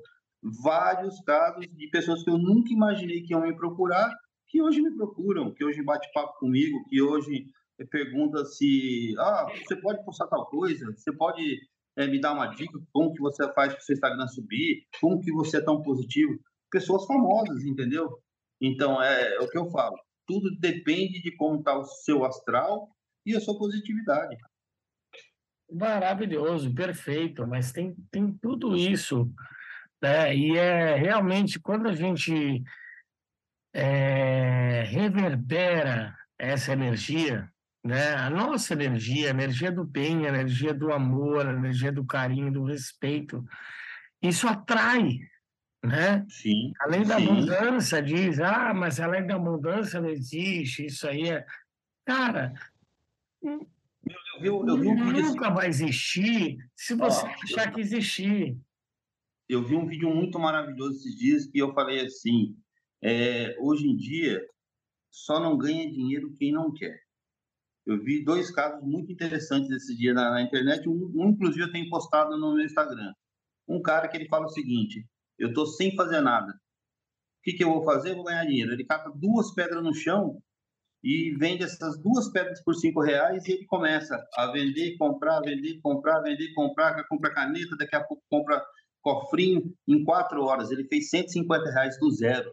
vários casos de pessoas que eu nunca imaginei que iam me procurar, que hoje me procuram, que hoje bate papo comigo, que hoje pergunta se, ah, você pode postar tal coisa, você pode é, me dar uma dica, como que você faz para o seu Instagram subir, como que você é tão positivo. Pessoas famosas, entendeu? Então, é, é o que eu falo. Tudo depende de como está o seu astral e a sua positividade. Maravilhoso, perfeito, mas tem, tem tudo isso, né? E é realmente quando a gente é, reverbera essa energia, né? A nossa energia, a energia do bem, a energia do amor, a energia do carinho, do respeito, isso atrai, né? Sim. Além da sim. abundância, diz, ah, mas além da abundância não existe, isso aí é. Cara, Eu vi, eu vi um vídeo assim, nunca vai existir se você Ó, achar que existir. eu vi um vídeo muito maravilhoso esses dias que eu falei assim, é, hoje em dia só não ganha dinheiro quem não quer. Eu vi dois casos muito interessantes esse dia na, na internet, um, um, inclusive eu tenho postado no meu Instagram. Um cara que ele fala o seguinte, eu tô sem fazer nada. O que, que eu vou fazer? Vou ganhar dinheiro. Ele cata duas pedras no chão e vende essas duas pedras por cinco reais e ele começa a vender, comprar, vender, comprar, vender, comprar, compra caneta, daqui a pouco compra cofrinho. Em quatro horas ele fez 150 reais do zero.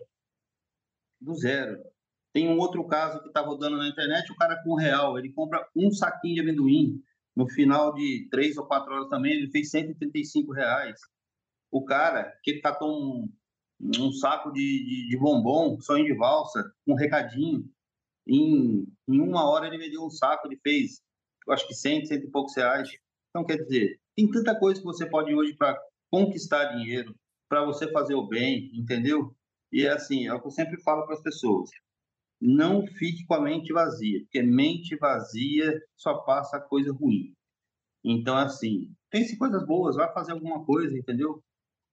Do zero. Tem um outro caso que está rodando na internet, o cara com um real, ele compra um saquinho de amendoim. No final de três ou quatro horas também, ele fez 135 reais. O cara que catou um, um saco de, de, de bombom, sonho de valsa, um recadinho, em, em uma hora ele vendeu um saco, ele fez, eu acho que 100, cento e poucos reais. Então, quer dizer, tem tanta coisa que você pode hoje para conquistar dinheiro, para você fazer o bem, entendeu? E é assim, é o que eu sempre falo para as pessoas. Não fique com a mente vazia, porque mente vazia só passa coisa ruim. Então, assim, pense coisas boas, vai fazer alguma coisa, entendeu?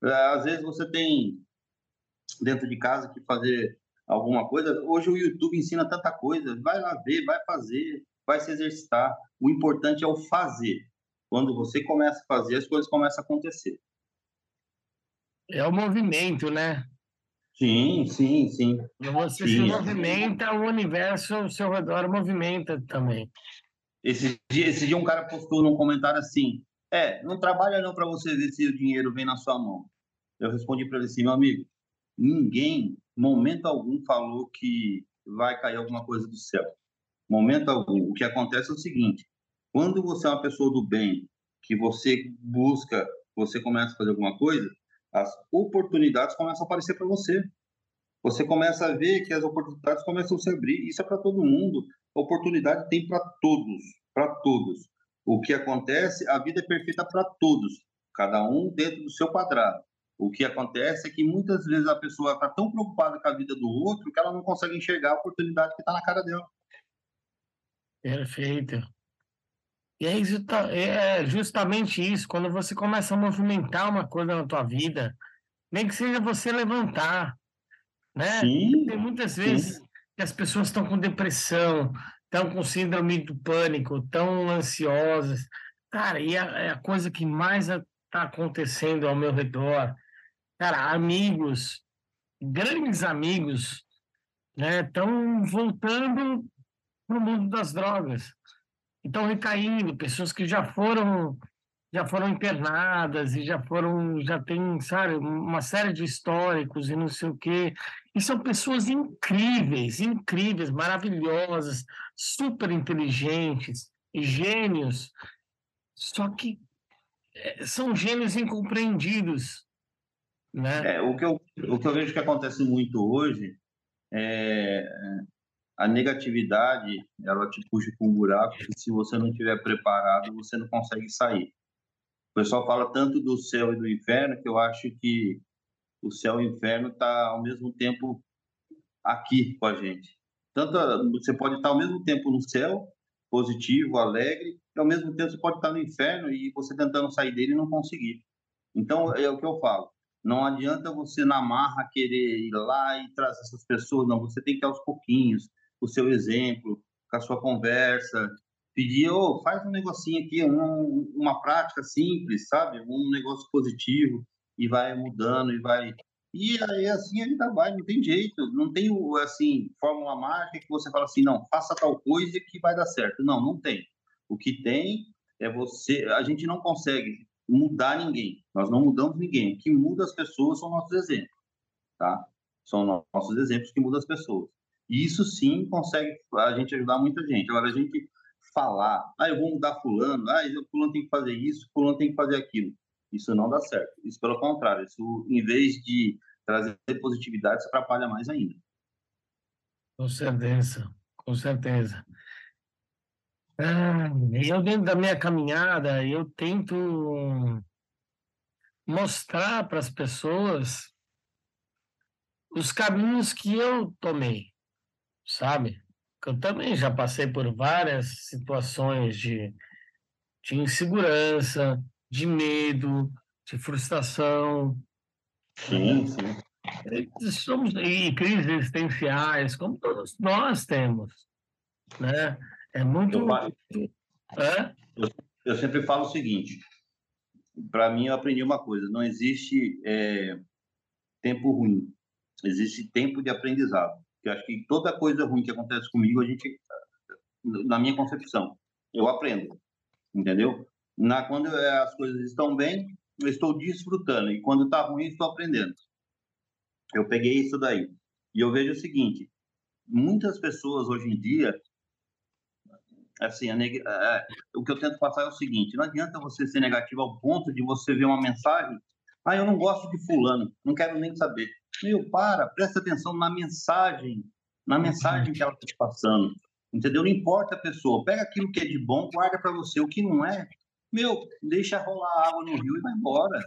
Às vezes você tem dentro de casa que fazer alguma coisa. Hoje o YouTube ensina tanta coisa. Vai lá ver, vai fazer, vai se exercitar. O importante é o fazer. Quando você começa a fazer, as coisas começam a acontecer. É o movimento, né? Sim, sim, sim. E você se Sim. movimenta, o universo ao seu redor movimenta também. Esse dia, esse dia um cara postou num comentário assim: É, não trabalha não para você ver se o dinheiro vem na sua mão. Eu respondi para ele assim: Meu amigo, ninguém, momento algum, falou que vai cair alguma coisa do céu. Momento algum. O que acontece é o seguinte: quando você é uma pessoa do bem, que você busca, você começa a fazer alguma coisa, as oportunidades começam a aparecer para você. Você começa a ver que as oportunidades começam a se abrir. Isso é para todo mundo. A oportunidade tem para todos, para todos. O que acontece, a vida é perfeita para todos, cada um dentro do seu quadrado. O que acontece é que muitas vezes a pessoa está tão preocupada com a vida do outro que ela não consegue enxergar a oportunidade que está na cara dela. Perfeito. E é, justa- é justamente isso, quando você começa a movimentar uma coisa na tua vida, nem que seja você levantar, né? Sim, Tem muitas vezes que as pessoas estão com depressão, estão com síndrome do pânico, estão ansiosas. Cara, e a, é a coisa que mais está acontecendo ao meu redor, cara, amigos, grandes amigos, né, estão voltando para o mundo das drogas. Estão recaindo, pessoas que já foram já foram internadas e já foram, já tem, sabe, uma série de históricos e não sei o quê. E são pessoas incríveis, incríveis, maravilhosas, super inteligentes, gênios. Só que eh, são gênios incompreendidos, né? É, o, que eu, o que eu vejo que acontece muito hoje é a negatividade, ela te puxa para um buraco que se você não estiver preparado, você não consegue sair. O pessoal fala tanto do céu e do inferno que eu acho que o céu e o inferno tá ao mesmo tempo aqui com a gente. Tanto você pode estar ao mesmo tempo no céu, positivo, alegre, e ao mesmo tempo você pode estar no inferno e você tentando sair dele e não conseguir. Então é o que eu falo. Não adianta você na marra querer ir lá e trazer essas pessoas, não. Você tem que ir aos pouquinhos, o seu exemplo, com a sua conversa, pedir, ô, faz um negocinho aqui, um, uma prática simples, sabe? Um negócio positivo e vai mudando e vai e aí assim a vida vai, não tem jeito, não tem assim fórmula mágica que você fala assim, não, faça tal coisa que vai dar certo. Não, não tem. O que tem é você, a gente não consegue mudar ninguém. Nós não mudamos ninguém. O que muda as pessoas são nossos exemplos, tá? São nossos exemplos que mudam as pessoas. Isso sim consegue a gente ajudar muita gente. Agora a gente falar, ah, eu vou mudar fulano, ah, fulano tem que fazer isso, fulano tem que fazer aquilo. Isso não dá certo. Isso pelo contrário, isso em vez de trazer positividade, isso atrapalha mais ainda. Com certeza, com certeza. Ah, eu dentro da minha caminhada, eu tento mostrar para as pessoas os caminhos que eu tomei, sabe? Eu também já passei por várias situações de, de insegurança, de medo, de frustração. Sim, sim. Somos e crises existenciais, como todos nós temos, né? É muito. Eu, falo, eu, eu sempre falo o seguinte: para mim, eu aprendi uma coisa: não existe é, tempo ruim, existe tempo de aprendizado. Eu acho que toda coisa ruim que acontece comigo, a gente, na minha concepção, eu aprendo, entendeu? Na, quando as coisas estão bem, eu estou desfrutando, e quando está ruim, estou aprendendo. Eu peguei isso daí. E eu vejo o seguinte: muitas pessoas hoje em dia assim, a neg... é, o que eu tento passar é o seguinte: não adianta você ser negativo ao ponto de você ver uma mensagem, ah, eu não gosto de fulano, não quero nem saber. Meu, para, presta atenção na mensagem, na mensagem que ela está te passando, entendeu? Não importa a pessoa, pega aquilo que é de bom, guarda para você, o que não é, meu, deixa rolar água no rio e vai embora.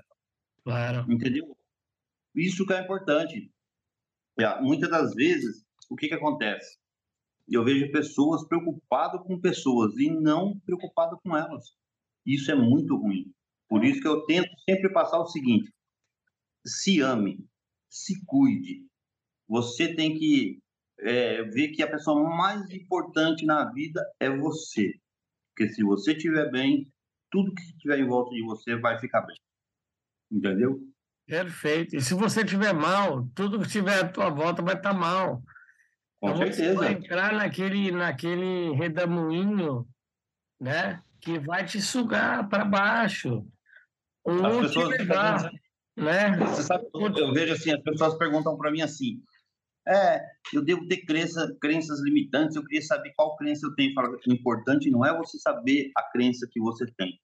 Claro. Entendeu? Isso que é importante. É, muitas das vezes, o que que acontece? eu vejo pessoas preocupadas com pessoas e não preocupadas com elas. Isso é muito ruim. Por isso que eu tento sempre passar o seguinte: se ame, se cuide. Você tem que é, ver que a pessoa mais importante na vida é você. Porque se você estiver bem, tudo que estiver em volta de você vai ficar bem. Entendeu? Perfeito. E se você estiver mal, tudo que estiver à tua volta vai estar mal. Com então, certeza. Você vai entrar naquele, naquele redemoinho, né? Que vai te sugar para baixo. Ou as te levar, né? Você sabe, eu vejo assim, as pessoas perguntam para mim assim, é, eu devo ter crença, crenças limitantes, eu queria saber qual crença eu tenho. O importante não é você saber a crença que você tem.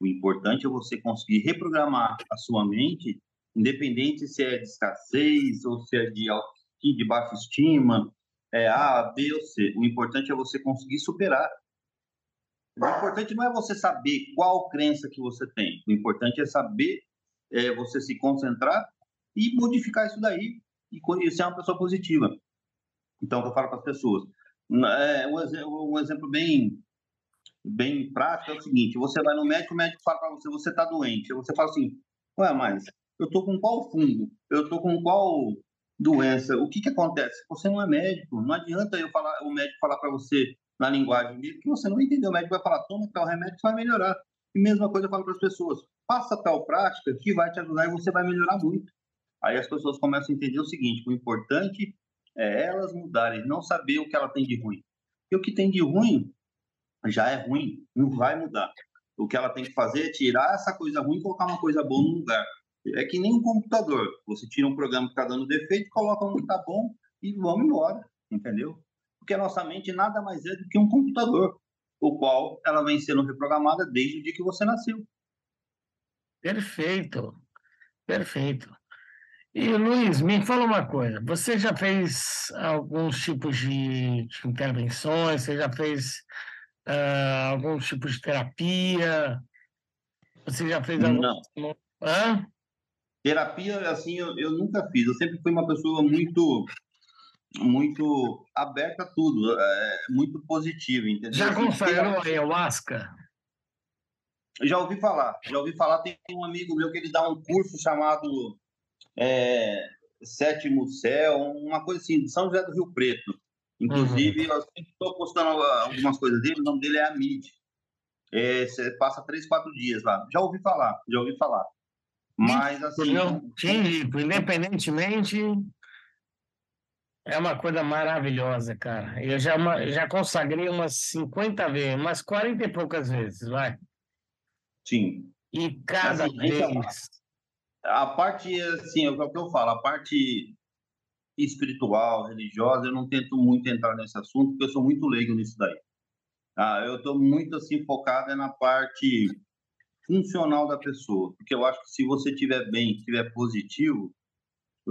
O importante é você conseguir reprogramar a sua mente, independente se é de escassez ou se é de, de baixa estima, é A, B ou C. O importante é você conseguir superar. O importante não é você saber qual crença que você tem. O importante é saber é, você se concentrar e modificar isso daí e ser uma pessoa positiva. Então, eu falo para as pessoas. É, um, exemplo, um exemplo bem bem prático é o seguinte: você vai no médico, o médico fala para você, você está doente. Você fala assim, ué, mas eu estou com qual fungo? Eu estou com qual doença. O que, que acontece? Você não é médico, não adianta eu falar, o médico falar para você na linguagem dele que você não entendeu. O médico vai falar, toma tal remédio que vai melhorar. E mesma coisa eu falo para as pessoas, faça tal prática que vai te ajudar e você vai melhorar muito. Aí as pessoas começam a entender o seguinte, o importante é elas mudarem, não saber o que ela tem de ruim. E o que tem de ruim já é ruim, não vai mudar. O que ela tem que fazer é tirar essa coisa ruim e colocar uma coisa boa no lugar. É que nem um computador. Você tira um programa que está dando defeito, coloca um que está bom e vamos embora, entendeu? Porque a nossa mente nada mais é do que um computador, o qual ela vem sendo reprogramada desde o dia que você nasceu. Perfeito, perfeito. E Luiz, me fala uma coisa: você já fez alguns tipos de, intervenções? Você já fez uh, algum tipo de terapia? Você já fez algum... Não. Hã? Terapia, assim, eu, eu nunca fiz. Eu sempre fui uma pessoa muito muito aberta a tudo, é, muito positiva, entendeu? Já consagrou a ayahuasca? Já ouvi falar, já ouvi falar. Tem um amigo meu que ele dá um curso chamado é, Sétimo Céu, uma coisa assim, de São José do Rio Preto. Inclusive, eu sempre estou postando algumas coisas dele, o nome dele é Amid. É, você passa três, quatro dias lá. Já ouvi falar, já ouvi falar. Mas, assim... Sim, independentemente, é uma coisa maravilhosa, cara. Eu já, já consagrei umas 50 vezes, umas 40 e poucas vezes, vai. Sim. E cada assim, vez... A parte, assim, é o que eu falo, a parte espiritual, religiosa, eu não tento muito entrar nesse assunto, porque eu sou muito leigo nisso daí. Ah, eu estou muito assim focado na parte funcional da pessoa, porque eu acho que se você estiver bem, estiver positivo,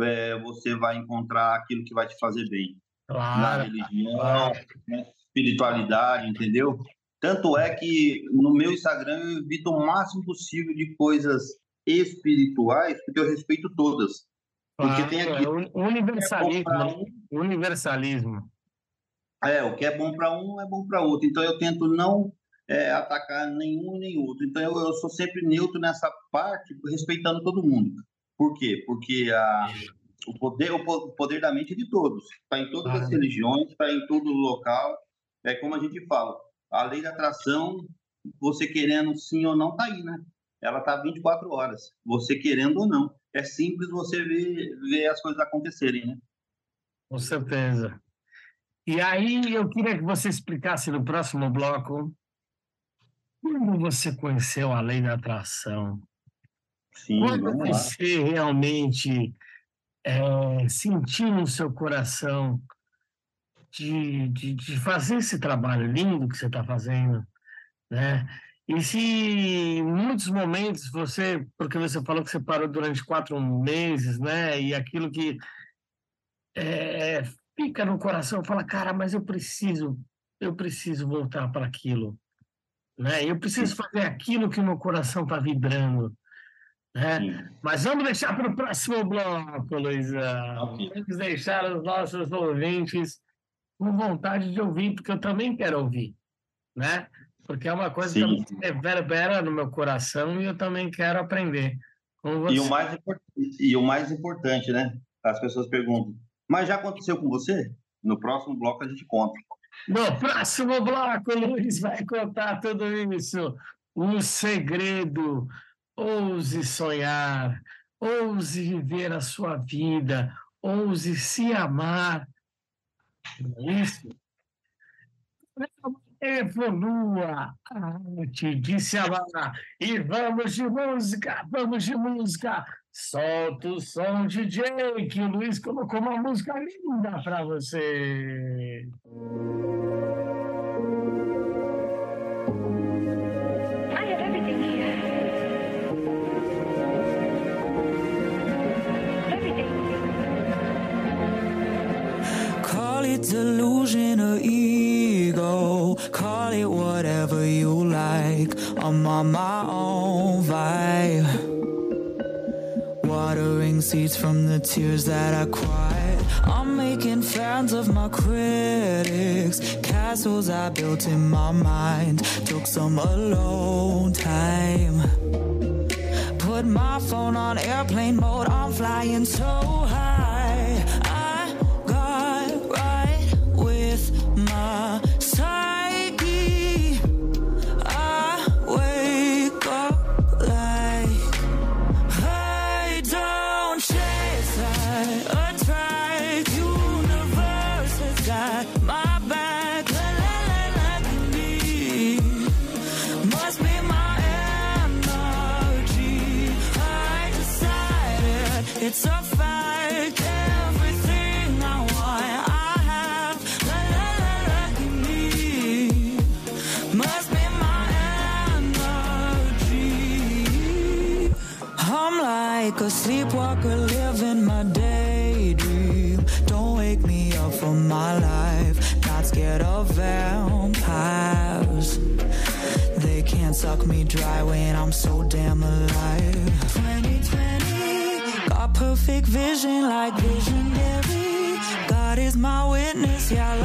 é, você vai encontrar aquilo que vai te fazer bem. Claro, na religião, claro. na espiritualidade, entendeu? Tanto é que no meu Instagram eu evito o máximo possível de coisas espirituais, porque eu respeito todas. Porque tem aqui. É universalismo. É um, universalismo. É, o que é bom para um é bom para outro. Então eu tento não é, atacar nenhum nem outro. Então eu, eu, sou sempre neutro nessa parte, respeitando todo mundo. Por quê? Porque a, o, poder, o poder da mente é de todos. Está em todas ah, as religiões, está em todo local. É como a gente fala, a lei da atração, você querendo sim ou não, está aí, né? Ela está 24 horas, você querendo ou não é simples você ver, ver as coisas acontecerem, né? Com certeza. E aí eu queria que você explicasse no próximo bloco como você conheceu a lei da atração. Sim, Quando você lá. realmente é, sentiu no seu coração de, de, de fazer esse trabalho lindo que você está fazendo, né? E se em muitos momentos você, porque você falou que você parou durante quatro meses, né? E aquilo que é, fica no coração, fala, cara, mas eu preciso, eu preciso voltar para aquilo, né? Eu preciso fazer aquilo que meu coração está vibrando, né? Mas vamos deixar para o próximo bloco, Luísa. Okay. Vamos deixar os nossos ouvintes com vontade de ouvir, porque eu também quero ouvir, né? porque é uma coisa Sim. que reverbera no meu coração e eu também quero aprender. E o, mais, e o mais importante, né? As pessoas perguntam, mas já aconteceu com você? No próximo bloco a gente conta. No próximo bloco, o Luiz vai contar tudo isso. Um segredo. Ouse sonhar, ouse viver a sua vida, ouse se amar. Não é isso? evolua a arte de se amar. E vamos de música, vamos de música. Solta o som, DJ, que o Luiz colocou uma música linda para você. It delusion or ego Call it whatever you like. I'm on my own vibe. Watering seeds from the tears that I cried. I'm making fans of my critics. Castles I built in my mind. Took some alone time. Put my phone on airplane mode. I'm flying so high. Vision like visionary. God is my witness, yeah,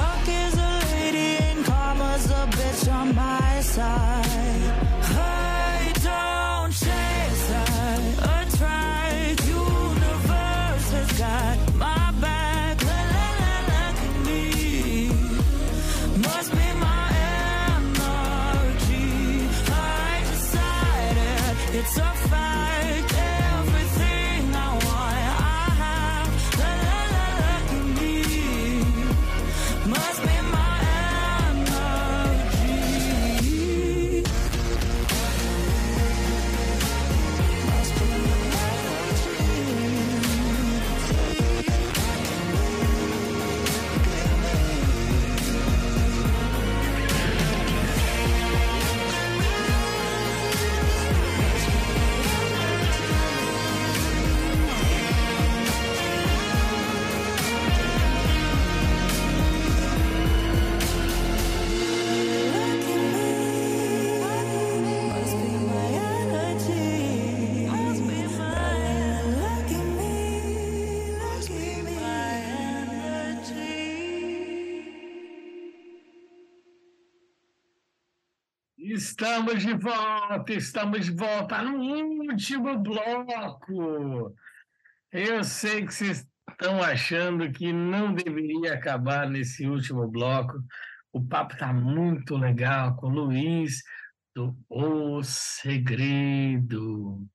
Estamos de volta, estamos de volta no último bloco. Eu sei que vocês estão achando que não deveria acabar nesse último bloco. O papo está muito legal com o Luiz do O Segredo.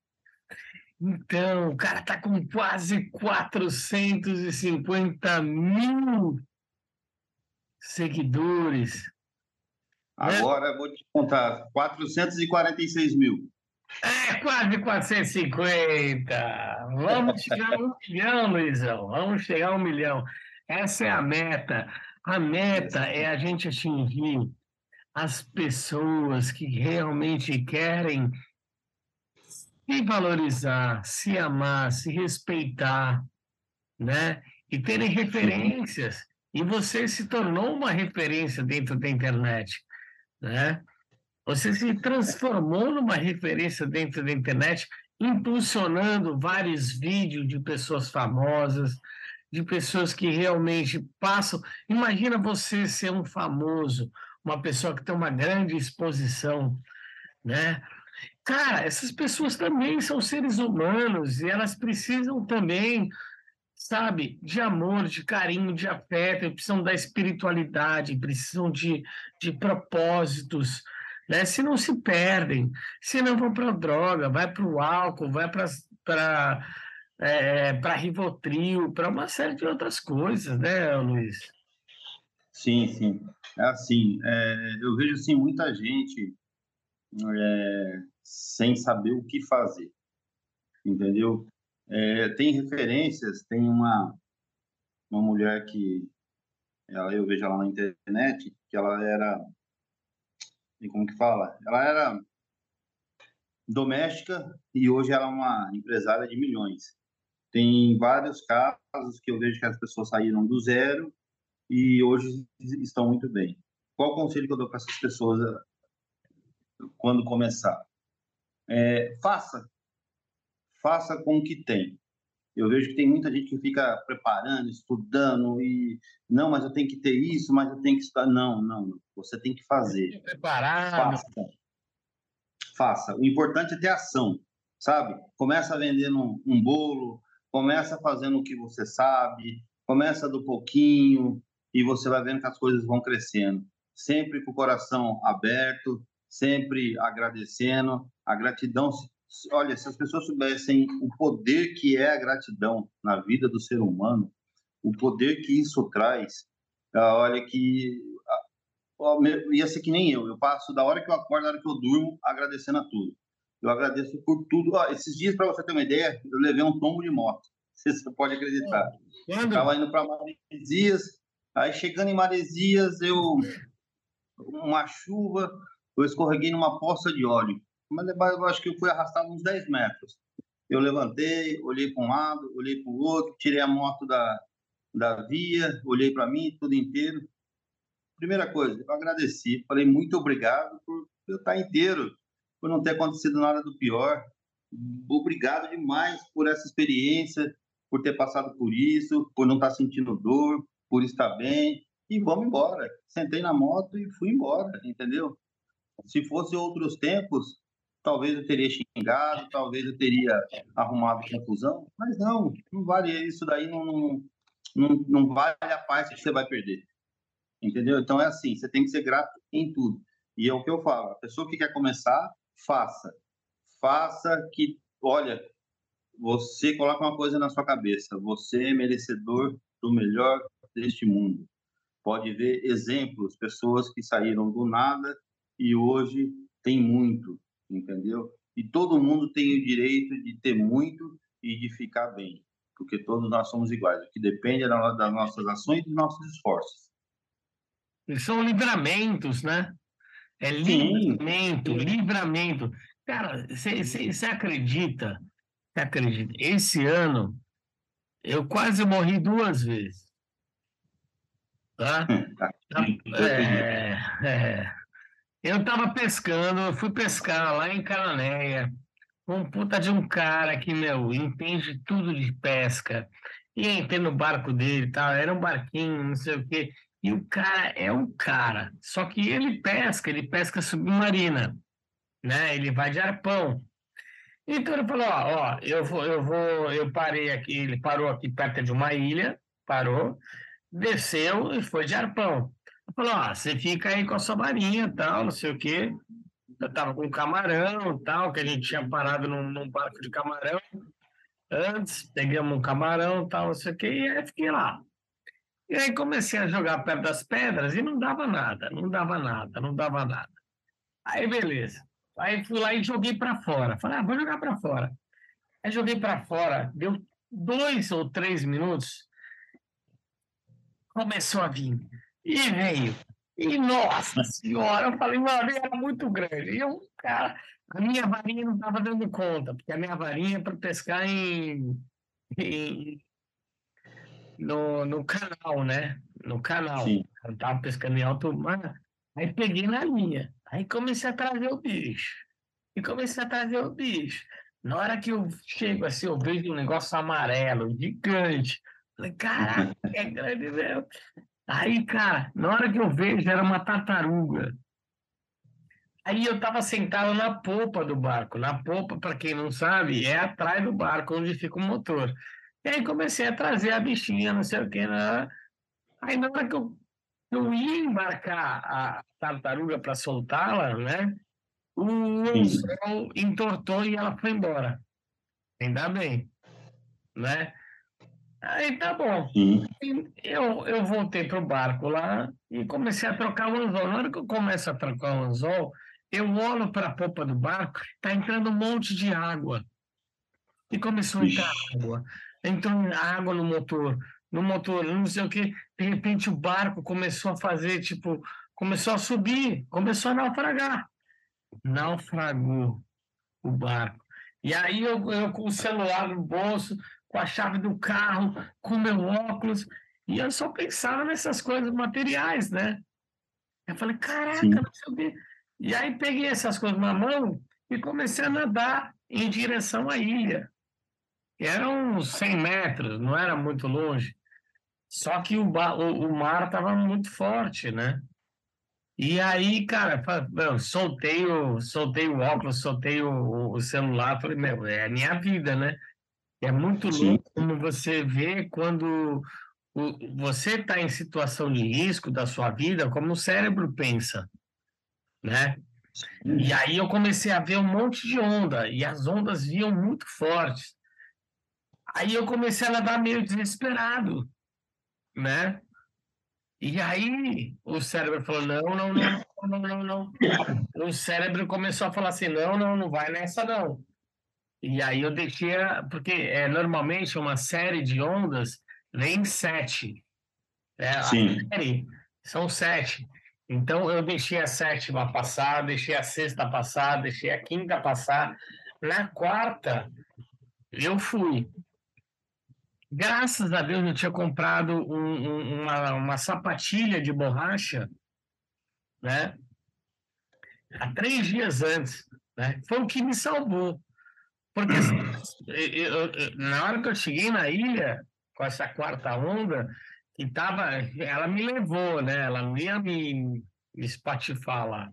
Então, o cara está com quase 450 mil seguidores. Agora vou te contar, 446 mil. É, quase 450. Vamos chegar a um (laughs) milhão, Luizão. Vamos chegar a um milhão. Essa é a meta. A meta é a gente atingir as pessoas que realmente querem se valorizar, se amar, se respeitar, né? E terem referências. E você se tornou uma referência dentro da internet, né? Você se transformou numa referência dentro da internet, impulsionando vários vídeos de pessoas famosas, de pessoas que realmente passam. Imagina você ser um famoso, uma pessoa que tem uma grande exposição, né? Cara, essas pessoas também são seres humanos e elas precisam também, sabe, de amor, de carinho, de afeto, precisam da espiritualidade, precisam de, de propósitos, né? Se não se perdem, se não vão para droga, vai para o álcool, vai para é, para Rivotril, para uma série de outras coisas, né, Luiz? Sim, sim. É assim, é, eu vejo assim, muita gente é, sem saber o que fazer, entendeu? É, tem referências, tem uma, uma mulher que ela, eu vejo ela na internet, que ela era como que fala? Ela era doméstica e hoje ela é uma empresária de milhões. Tem vários casos que eu vejo que as pessoas saíram do zero e hoje estão muito bem. Qual o conselho que eu dou para essas pessoas eh, quando começar? É, faça. Faça com o que tem. Eu vejo que tem muita gente que fica preparando, estudando e não, mas eu tenho que ter isso, mas eu tenho que estudar. Não, não, você tem que fazer. Preparado. Faça. Faça. O importante é ter ação, sabe? Começa vendendo um, um bolo, começa fazendo o que você sabe, começa do pouquinho e você vai vendo que as coisas vão crescendo. Sempre com o coração aberto, sempre agradecendo. A gratidão olha, se as pessoas soubessem o poder que é a gratidão na vida do ser humano, o poder que isso traz, ah, olha que ah, ia ser que nem eu. Eu passo da hora que eu acordo, da hora que eu durmo, agradecendo a tudo. Eu agradeço por tudo. esses dias, para você ter uma ideia, eu levei um tombo de moto. (laughs) Você pode acreditar. Estava indo para Maresias, aí chegando em Maresias, eu uma chuva, eu escorreguei numa poça de óleo mas eu acho que eu fui arrastado uns 10 metros. Eu levantei, olhei para um lado, olhei para o outro, tirei a moto da, da via, olhei para mim, tudo inteiro. Primeira coisa, eu agradeci, falei muito obrigado por eu estar inteiro, por não ter acontecido nada do pior. Obrigado demais por essa experiência, por ter passado por isso, por não estar sentindo dor, por estar bem. E vamos embora. Sentei na moto e fui embora, entendeu? Se fosse outros tempos, talvez eu teria xingado, talvez eu teria arrumado confusão, mas não, não vale isso daí, não, não, não vale a paz que você vai perder. Entendeu? Então é assim, você tem que ser grato em tudo. E é o que eu falo, a pessoa que quer começar, faça. Faça que, olha, você coloca uma coisa na sua cabeça, você é merecedor do melhor deste mundo. Pode ver exemplos, pessoas que saíram do nada e hoje tem muito entendeu? E todo mundo tem o direito de ter muito e de ficar bem, porque todos nós somos iguais. O que depende das nossas ações e dos nossos esforços. E são livramentos, né? É livramento, Sim. livramento. Cara, você acredita? Você acredita? Esse ano eu quase morri duas vezes. (laughs) Tá? tá é, é, eu tava pescando, eu fui pescar lá em Cananéia, um puta de um cara que, meu, entende tudo de pesca. E entrei no barco dele, tá? era um barquinho, não sei o quê. E o cara é um cara, só que ele pesca, ele pesca submarina, né? Ele vai de arpão. Então ele falou, ó, ó, eu vou, eu vou, eu parei aqui, ele parou aqui perto de uma ilha, parou, desceu e foi de arpão. Falou, você fica aí com a sua marinha, tal, não sei o quê. Eu tava com camarão, tal, que a gente tinha parado num, num barco de camarão antes, pegamos um camarão, tal, não sei o quê, e aí fiquei lá. E aí comecei a jogar perto das pedras e não dava nada, não dava nada, não dava nada. Aí beleza. Aí fui lá e joguei para fora. Falei, ah, vou jogar para fora. Aí joguei para fora, deu dois ou três minutos, começou a vir. E veio. E nossa senhora, eu falei, mano, era muito grande. E eu, cara, a minha varinha não estava dando conta, porque a minha varinha é para pescar em, em, no, no canal, né? No canal. Sim. Eu estava pescando em alto mar. Aí peguei na linha. Aí comecei a trazer o bicho. E comecei a trazer o bicho. Na hora que eu chego assim, eu vejo um negócio amarelo, gigante. Falei, caraca, (laughs) é grande mesmo. Aí, cara, na hora que eu vejo, era uma tartaruga. Aí eu estava sentado na polpa do barco. Na polpa, para quem não sabe, é atrás do barco, onde fica o motor. E aí comecei a trazer a bichinha, não sei o que. Né? Aí na hora que eu, eu ia embarcar a tartaruga para soltá-la, né? O anzol entortou e ela foi embora. Ainda bem, né? Aí tá bom. Eu, eu voltei pro barco lá e comecei a trocar o anzol. Na hora que eu começo a trocar o anzol, eu olho para a popa do barco, tá entrando um monte de água. E começou a entrar água. Entrou água no motor, no motor, não sei o que. De repente o barco começou a fazer, tipo, começou a subir, começou a naufragar. Naufragou o barco. E aí eu, eu com o celular no bolso, com a chave do carro, com meu óculos, e eu só pensava nessas coisas materiais, né? Eu falei, caraca, Sim. não sei o quê. E aí peguei essas coisas na mão e comecei a nadar em direção à ilha. Eram uns 100 metros, não era muito longe. Só que o, o, o mar estava muito forte, né? E aí, cara, soltei o, soltei o óculos, soltei o, o celular, falei, meu, é a minha vida, né? É muito Sim. louco como você vê quando o- você está em situação de risco da sua vida, como o cérebro pensa, né? E aí eu comecei a ver um monte de onda, e as ondas vinham muito fortes. Aí eu comecei a nadar meio desesperado, né? E aí o cérebro falou: não, não, não, não, não, não. (laughs) O cérebro começou a falar assim: não, não, não vai nessa, não. E aí eu deixei, a- porque é, normalmente uma série de ondas vem em sete. É, a Sim. série são sete. Então eu deixei a sétima passar, deixei a sexta passar, deixei a quinta passar. Na quarta, eu fui. Graças a Deus eu tinha comprado um- um- uma, uma sapatilha de borracha, né? Há três dias antes, né? Foi o que me salvou. Porque assim, eu- eu- na hora que eu cheguei na ilha, com essa quarta onda, que tava, ela me levou, né? Ela não ia me, me espatifar lá.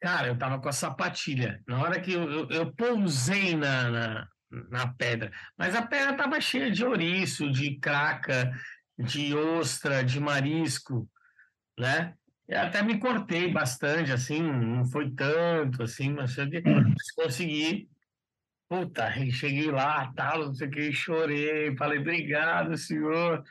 Cara, eu tava com a sapatilha. Na hora que eu, eu, eu pousei na, na, na pedra, mas a pedra tava cheia de ouriço, de craca, de ostra, de marisco, né? Eu até me cortei bastante, assim, não foi tanto, assim, mas eu consegui. Puta, cheguei lá, tal, não sei o que, chorei, falei, obrigado, senhor.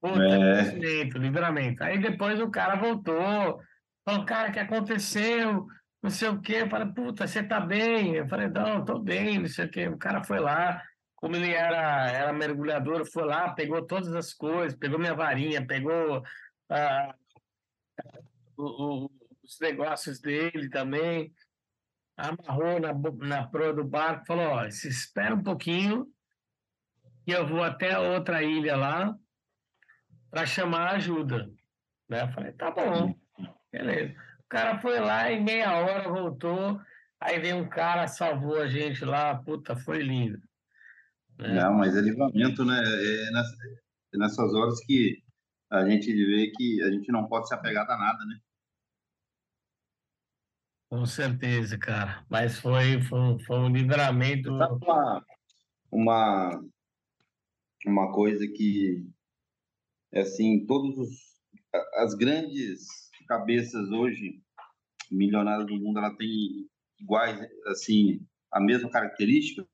Puta, É. livramento, livramento. Aí depois o cara voltou, falou, cara, o que aconteceu? Não sei o quê. Eu falei, puta, você tá bem? Eu falei, não, tô bem, não sei o quê. O cara foi lá, como ele era, era mergulhador, foi lá, pegou todas as coisas, pegou minha varinha, pegou ah, o- o- os negócios dele também, amarrou na, na proa do barco, falou, ó, espera um pouquinho que eu vou até outra ilha lá para chamar ajuda. Né? Eu falei, tá bom, beleza. O cara foi lá e meia hora voltou, aí veio um cara, salvou a gente lá, puta, foi lindo. né? Não, mas é livramento, né? É nessa- é nessas horas que a gente vê que a gente não pode se apegar a nada, né? Com certeza, cara. Mas foi, foi, foi um livramento. Uma, uma, uma coisa que, é assim, todos os, as grandes cabeças hoje, milionárias do mundo, ela tem iguais, assim, a mesma característica,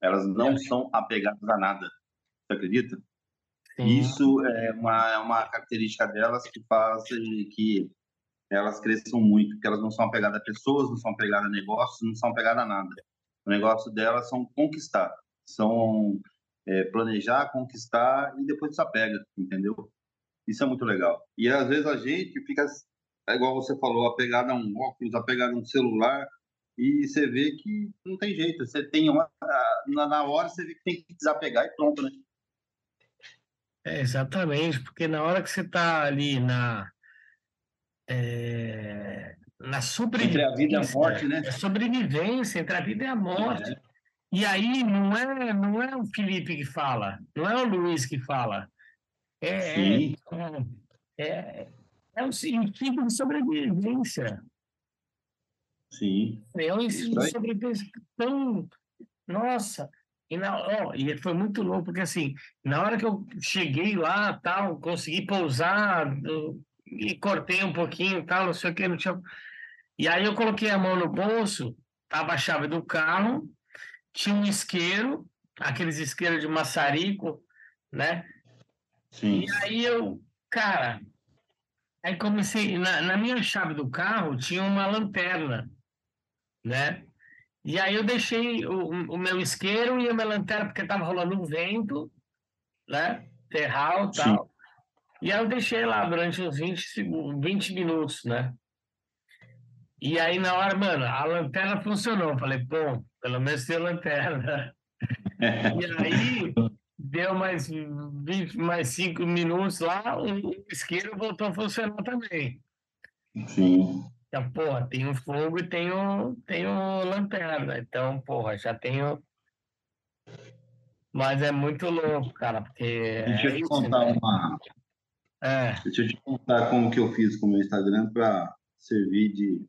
elas não são apegadas a nada. Você acredita? Sim. Isso é uma, é uma característica delas que faz que elas cresçam muito, porque elas não são apegadas a pessoas, não são apegadas a negócios, não são apegadas a nada. O negócio delas são conquistar, são é, planejar, conquistar e depois se apega, entendeu? Isso é muito legal. E às vezes a gente fica, é igual você falou, apegado a um óculos, apegado a um celular, e você vê que não tem jeito. Você tem uma, na hora você vê que tem que desapegar e pronto, né? É, exatamente, porque na hora que você está ali na é, na sobrevivência. Entre a vida e a morte, né? É sobrevivência entre a vida e a morte. É. E aí não é, não é o Felipe que fala, não é o Luiz que fala. É, Sim. é, é, é um instinto de sobrevivência. Sim. É um instinto de sobrevivência tão. Nossa! E, na, oh, e foi muito louco, porque assim, na hora que eu cheguei lá, tal, consegui pousar, e cortei um pouquinho tal, não sei o que, não tinha. E aí eu coloquei a mão no bolso, tava a chave do carro, tinha um isqueiro, aqueles isqueiros de maçarico, né? Sim. E aí eu, cara, aí comecei, na, na minha chave do carro tinha uma lanterna, né? E aí eu deixei o, o meu isqueiro e a minha lanterna, porque tava rolando um vento, né? Terral e tal. Sim. E aí eu deixei lá durante uns 20, segundos, 20 minutos, né? E aí, na hora, mano, a lanterna funcionou. Falei, pô, pelo menos tem lanterna. (laughs) e aí, deu mais 20, mais 5 minutos lá, o isqueiro voltou a funcionar também. Sim. Então, porra, tem o fogo e tem o, tem o lanterna. Então, porra, já tenho. Mas é muito louco, cara, porque. Deixa é eu te contar né? uma, é. Deixa eu te contar como que eu fiz com o meu Instagram para servir de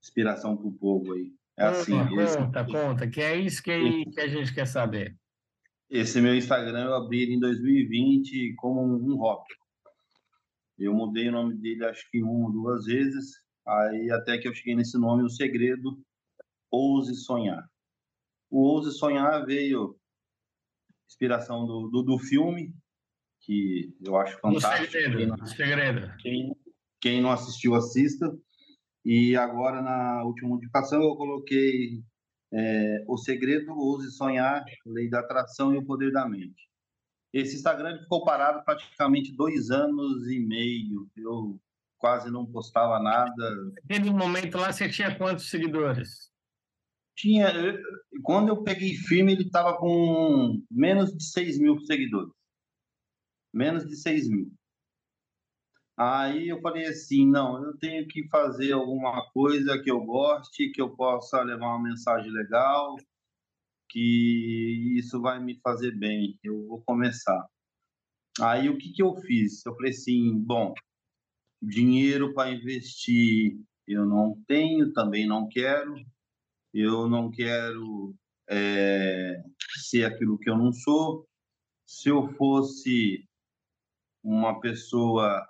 inspiração para o povo aí. É assim, conta, esse... conta, que é isso que, que a gente quer saber. Esse meu Instagram eu abri em 2020 como um hobby. Eu mudei o nome dele acho que uma ou duas vezes, aí até que eu cheguei nesse nome, o segredo, Ouse Sonhar. O Ouse Sonhar veio inspiração do, do, do filme que eu acho fantástico. segredo, quem, não, segredo. Quem, quem não assistiu, assista. E agora, na última modificação, eu coloquei é, O Segredo, Ouse Sonhar, Lei da Atração e o Poder da Mente. Esse Instagram ficou parado praticamente dois anos e meio. Eu quase não postava nada. Naquele momento lá, você tinha quantos seguidores? Tinha. Quando eu peguei firme, ele estava com menos de 6 mil seguidores menos de 6 mil. Aí eu falei assim, não, eu tenho que fazer alguma coisa que eu goste, que eu possa levar uma mensagem legal, que isso vai me fazer bem, eu vou começar. Aí o que, que eu fiz? Eu falei assim, bom, dinheiro para investir eu não tenho, também não quero, eu não quero é, ser aquilo que eu não sou. Se eu fosse uma pessoa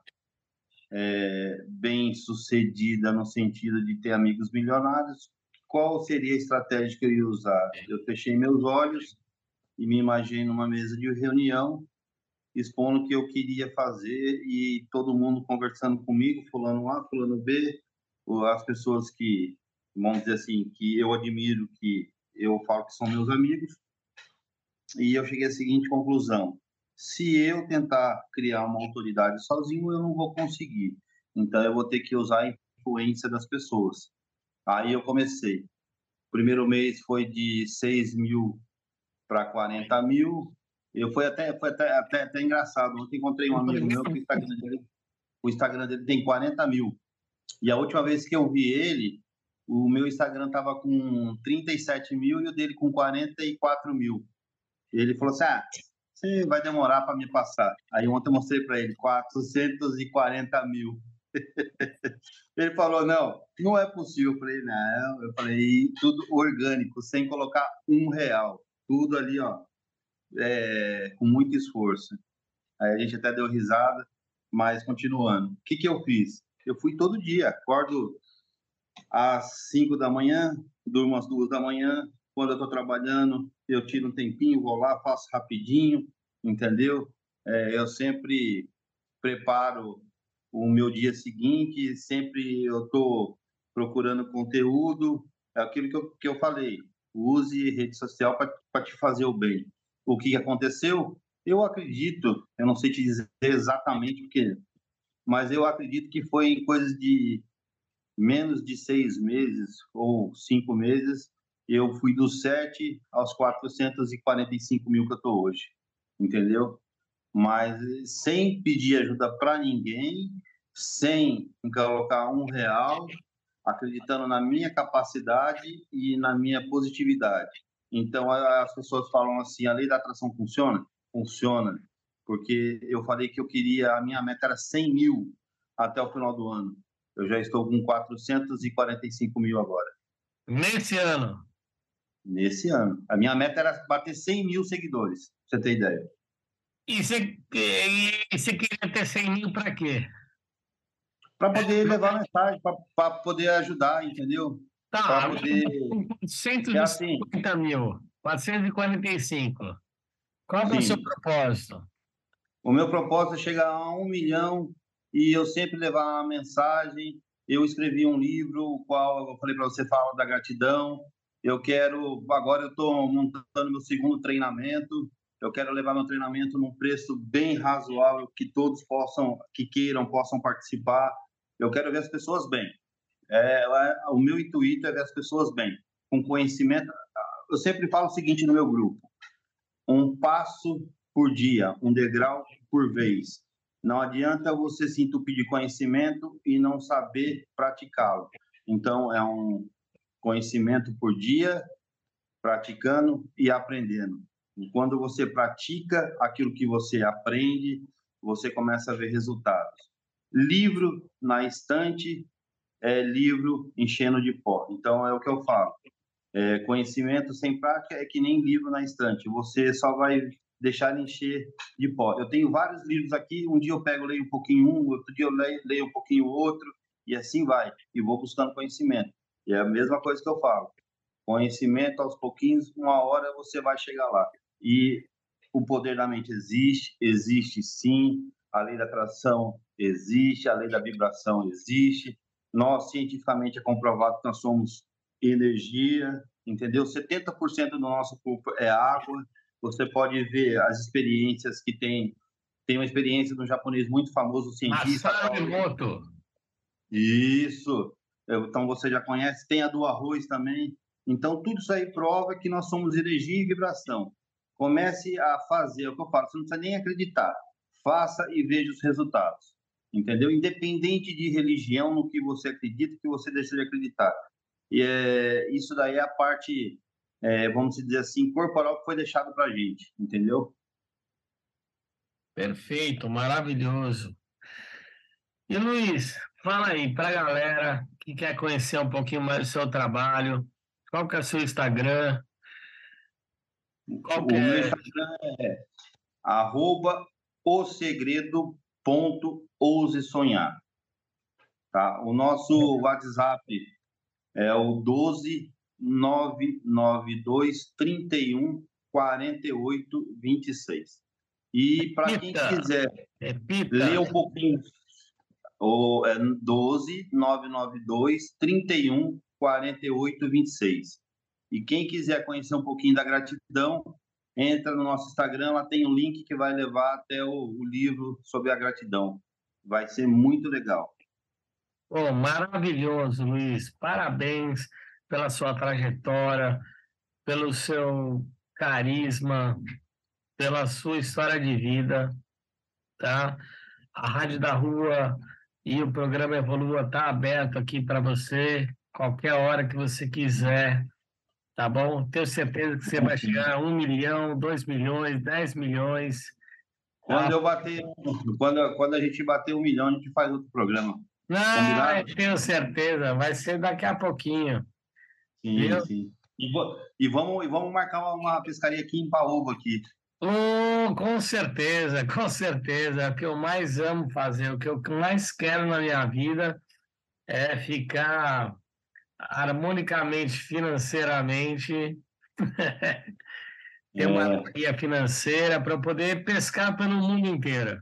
é, bem sucedida no sentido de ter amigos milionários, qual seria a estratégia que eu ia usar? Eu fechei meus olhos e me imaginei numa mesa de reunião, expondo o que eu queria fazer e todo mundo conversando comigo, fulano A, fulano B, as pessoas que, vamos dizer assim, que eu admiro, que eu falo que são meus amigos. E eu cheguei à seguinte conclusão: se eu tentar criar uma autoridade sozinho, eu não vou conseguir. Então, eu vou ter que usar a influência das pessoas. Aí eu comecei. O primeiro mês foi de 6 mil para 40 mil. Eu foi até, foi até, até, até engraçado. Ontem encontrei um amigo meu que o Instagram, dele, o Instagram dele tem 40 mil. E a última vez que eu vi ele, o meu Instagram estava com 37 mil e o dele com 44 mil. Ele falou assim: ah, você vai demorar para me passar. Aí ontem eu mostrei para ele 440 mil. (laughs) ele falou, não, não é possível. Eu falei, não. Eu falei, tudo orgânico, sem colocar um real. Tudo ali, ó, é, com muito esforço. Aí a gente até deu risada, mas continuando. O que, que eu fiz? Eu fui todo dia, acordo às 5 da manhã, durmo às 2 da manhã. Quando eu estou trabalhando, eu tiro um tempinho, vou lá, faço rapidinho, entendeu? É, eu sempre preparo o meu dia seguinte, sempre eu estou procurando conteúdo, é aquilo que eu, que eu falei, use rede social para te fazer o bem. O que aconteceu? Eu acredito, eu não sei te dizer exatamente o que, mas eu acredito que foi em coisas de menos de seis meses ou cinco meses, eu fui dos 7 aos 445 mil que eu estou hoje, entendeu? Mas sem pedir ajuda para ninguém, sem colocar um real, acreditando na minha capacidade e na minha positividade. Então, as pessoas falam assim, a lei da atração funciona? Funciona, porque eu falei que eu queria, a minha meta era 100 mil até o final do ano. Eu já estou com 445 mil agora. Nesse ano? Nesse ano. A minha meta era bater 100 mil seguidores, pra você ter ideia. E você, e você queria ter 100 mil para quê? Para poder levar mensagem, para poder ajudar, entendeu? Tá, Para poder. 150 É assim. mil, 445. Qual é o seu propósito? O meu propósito é chegar a um milhão e eu sempre levar uma mensagem. Eu escrevi um livro, o qual eu falei para você fala da gratidão. Eu quero, agora eu estou montando meu segundo treinamento. Eu quero levar meu treinamento num preço bem razoável, que todos possam, que queiram, possam participar. Eu quero ver as pessoas bem. É, o meu intuito é ver as pessoas bem, com conhecimento. Eu sempre falo o seguinte no meu grupo: um passo por dia, um degrau por vez. Não adianta você se entupir de conhecimento e não saber praticá-lo. Então, é um conhecimento por dia, praticando e aprendendo. E quando você pratica aquilo que você aprende, você começa a ver resultados. Livro na estante é livro enchendo de pó. Então, é o que eu falo. É, conhecimento sem prática é que nem livro na estante. Você só vai deixar ele encher de pó. Eu tenho vários livros aqui. Um dia eu pego, leio um pouquinho um, outro dia eu leio, leio um pouquinho outro, e assim vai. E vou buscando conhecimento. E é a mesma coisa que eu falo. Conhecimento aos pouquinhos, uma hora você vai chegar lá. E o poder da mente existe, existe sim. A lei da atração existe, a lei da vibração existe. Nós, cientificamente, é comprovado que nós somos energia, entendeu? 70% do nosso corpo é água. Você pode ver as experiências que tem. Tem uma experiência de um japonês muito famoso, cientista. Masaru Emoto. Isso. Então você já conhece. Tem a do arroz também. Então tudo isso aí prova que nós somos energia e vibração. Comece a fazer é o que eu falo. Você não precisa nem acreditar. Faça e veja os resultados. Entendeu? Independente de religião, no que você acredita, que você deixa de acreditar. E é, isso daí é a parte, é, vamos dizer assim, corporal que foi deixado para gente, entendeu? Perfeito, maravilhoso. E Luiz, fala aí para a galera que quer conhecer um pouquinho mais do seu trabalho, qual que é o seu Instagram? Qual o que meu é? Instagram é arroba o segredo ponto ouse sonhar. Tá? O nosso WhatsApp é o 12 992 31 48 26. E para quem quiser Repita. ler um pouquinho, o, é 12 992 31 48 26. E quem quiser conhecer um pouquinho da gratidão, entra no nosso Instagram, lá tem um link que vai levar até o, o livro sobre a gratidão. Vai ser muito legal. Pô, maravilhoso, Luiz. Parabéns pela sua trajetória, pelo seu carisma, pela sua história de vida, tá? A Rádio da Rua e o programa Evolua tá aberto aqui para você, qualquer hora que você quiser Tá bom? Tenho certeza que você vai chegar a um milhão, dois milhões, dez milhões. Quando eu bater, quando, quando a gente bater um milhão, a gente faz outro programa. Eu tenho certeza, vai ser daqui a pouquinho. Sim, Viu? sim. E, e vamos, e vamos marcar uma pescaria aqui em Paúba aqui. Oh, com certeza, (laughs) com certeza. É o que eu mais amo fazer, o que eu mais quero na minha vida é ficar harmonicamente, financeiramente, (laughs) ter uma É. harmonia financeira para poder pescar pelo mundo inteiro.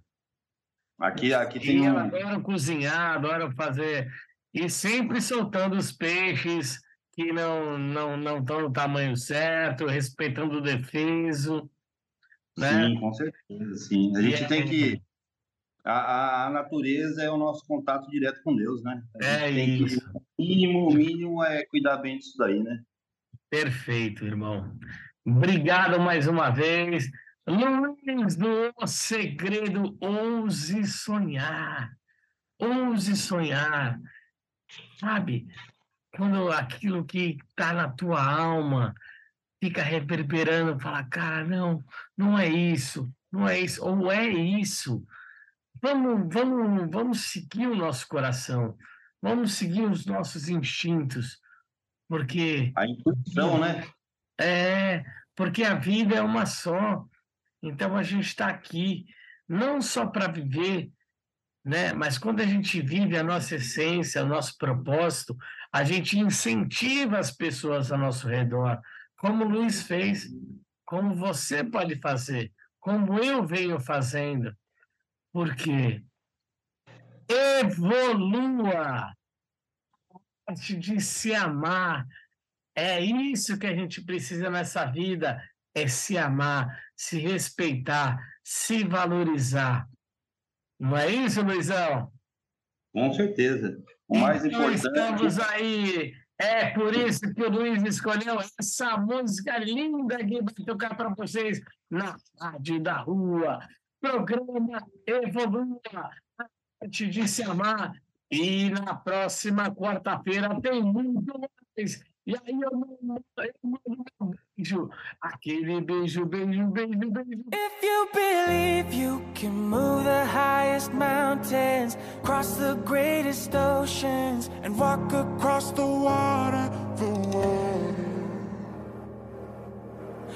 Aqui, aqui E tem eu um. adoro cozinhar, adoro fazer. E sempre soltando os peixes que não não não estão no tamanho certo, respeitando o defeso, né? Sim, com certeza, sim. A gente é- tem que. A, a, natureza é o nosso contato direto com Deus, né? É tem que- isso. o mínimo, o mínimo é cuidar bem disso daí, né? Perfeito, irmão. Obrigado mais uma vez. Luiz do Segredo, ouse sonhar. Ouse sonhar. Sabe? Quando aquilo que está na tua alma fica reverberando, fala, cara, não, não é isso, não é isso, ou é isso. Vamos, vamos, vamos seguir o nosso coração, vamos seguir os nossos instintos, porque A intuição, né? é, porque a vida é uma só. Então a gente está aqui não só para viver, né? Mas quando a gente vive a nossa essência, o nosso propósito, a gente incentiva as pessoas ao nosso redor, como o Luiz fez, como você pode fazer, como eu venho fazendo. Porque evolua a arte de se amar, é isso que a gente precisa nessa vida, é se amar, se respeitar, se valorizar. Não é isso, Luizão? Com certeza. O mais Então, importante. estamos aí. É por isso que o Luiz escolheu essa música linda que vai tocar para vocês na Rádio da Rua. Programa Evolua, a arte de se amar. E na próxima quarta-feira tem muito mais. E aí eu mando eu um beijo. Aquele beijo, beijo, beijo, beijo. If you believe you can move the highest mountains, cross the greatest oceans, and walk across the water, the water.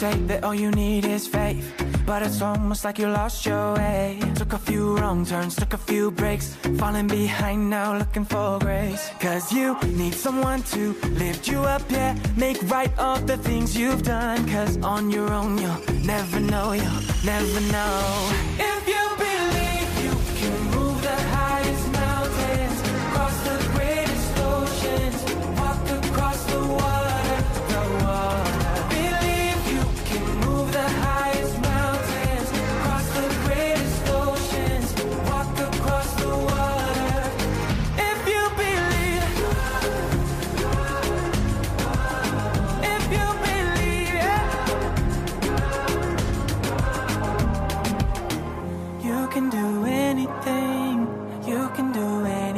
Say that all you need is faith. But it's almost like you lost your way. Took a few wrong turns, took a few breaks. Falling behind now, looking for grace. Cause you need someone to lift you up, yeah. Make right all the things you've done. Cause on your own, you'll never know, you'll never know. If you anything. You can do anything.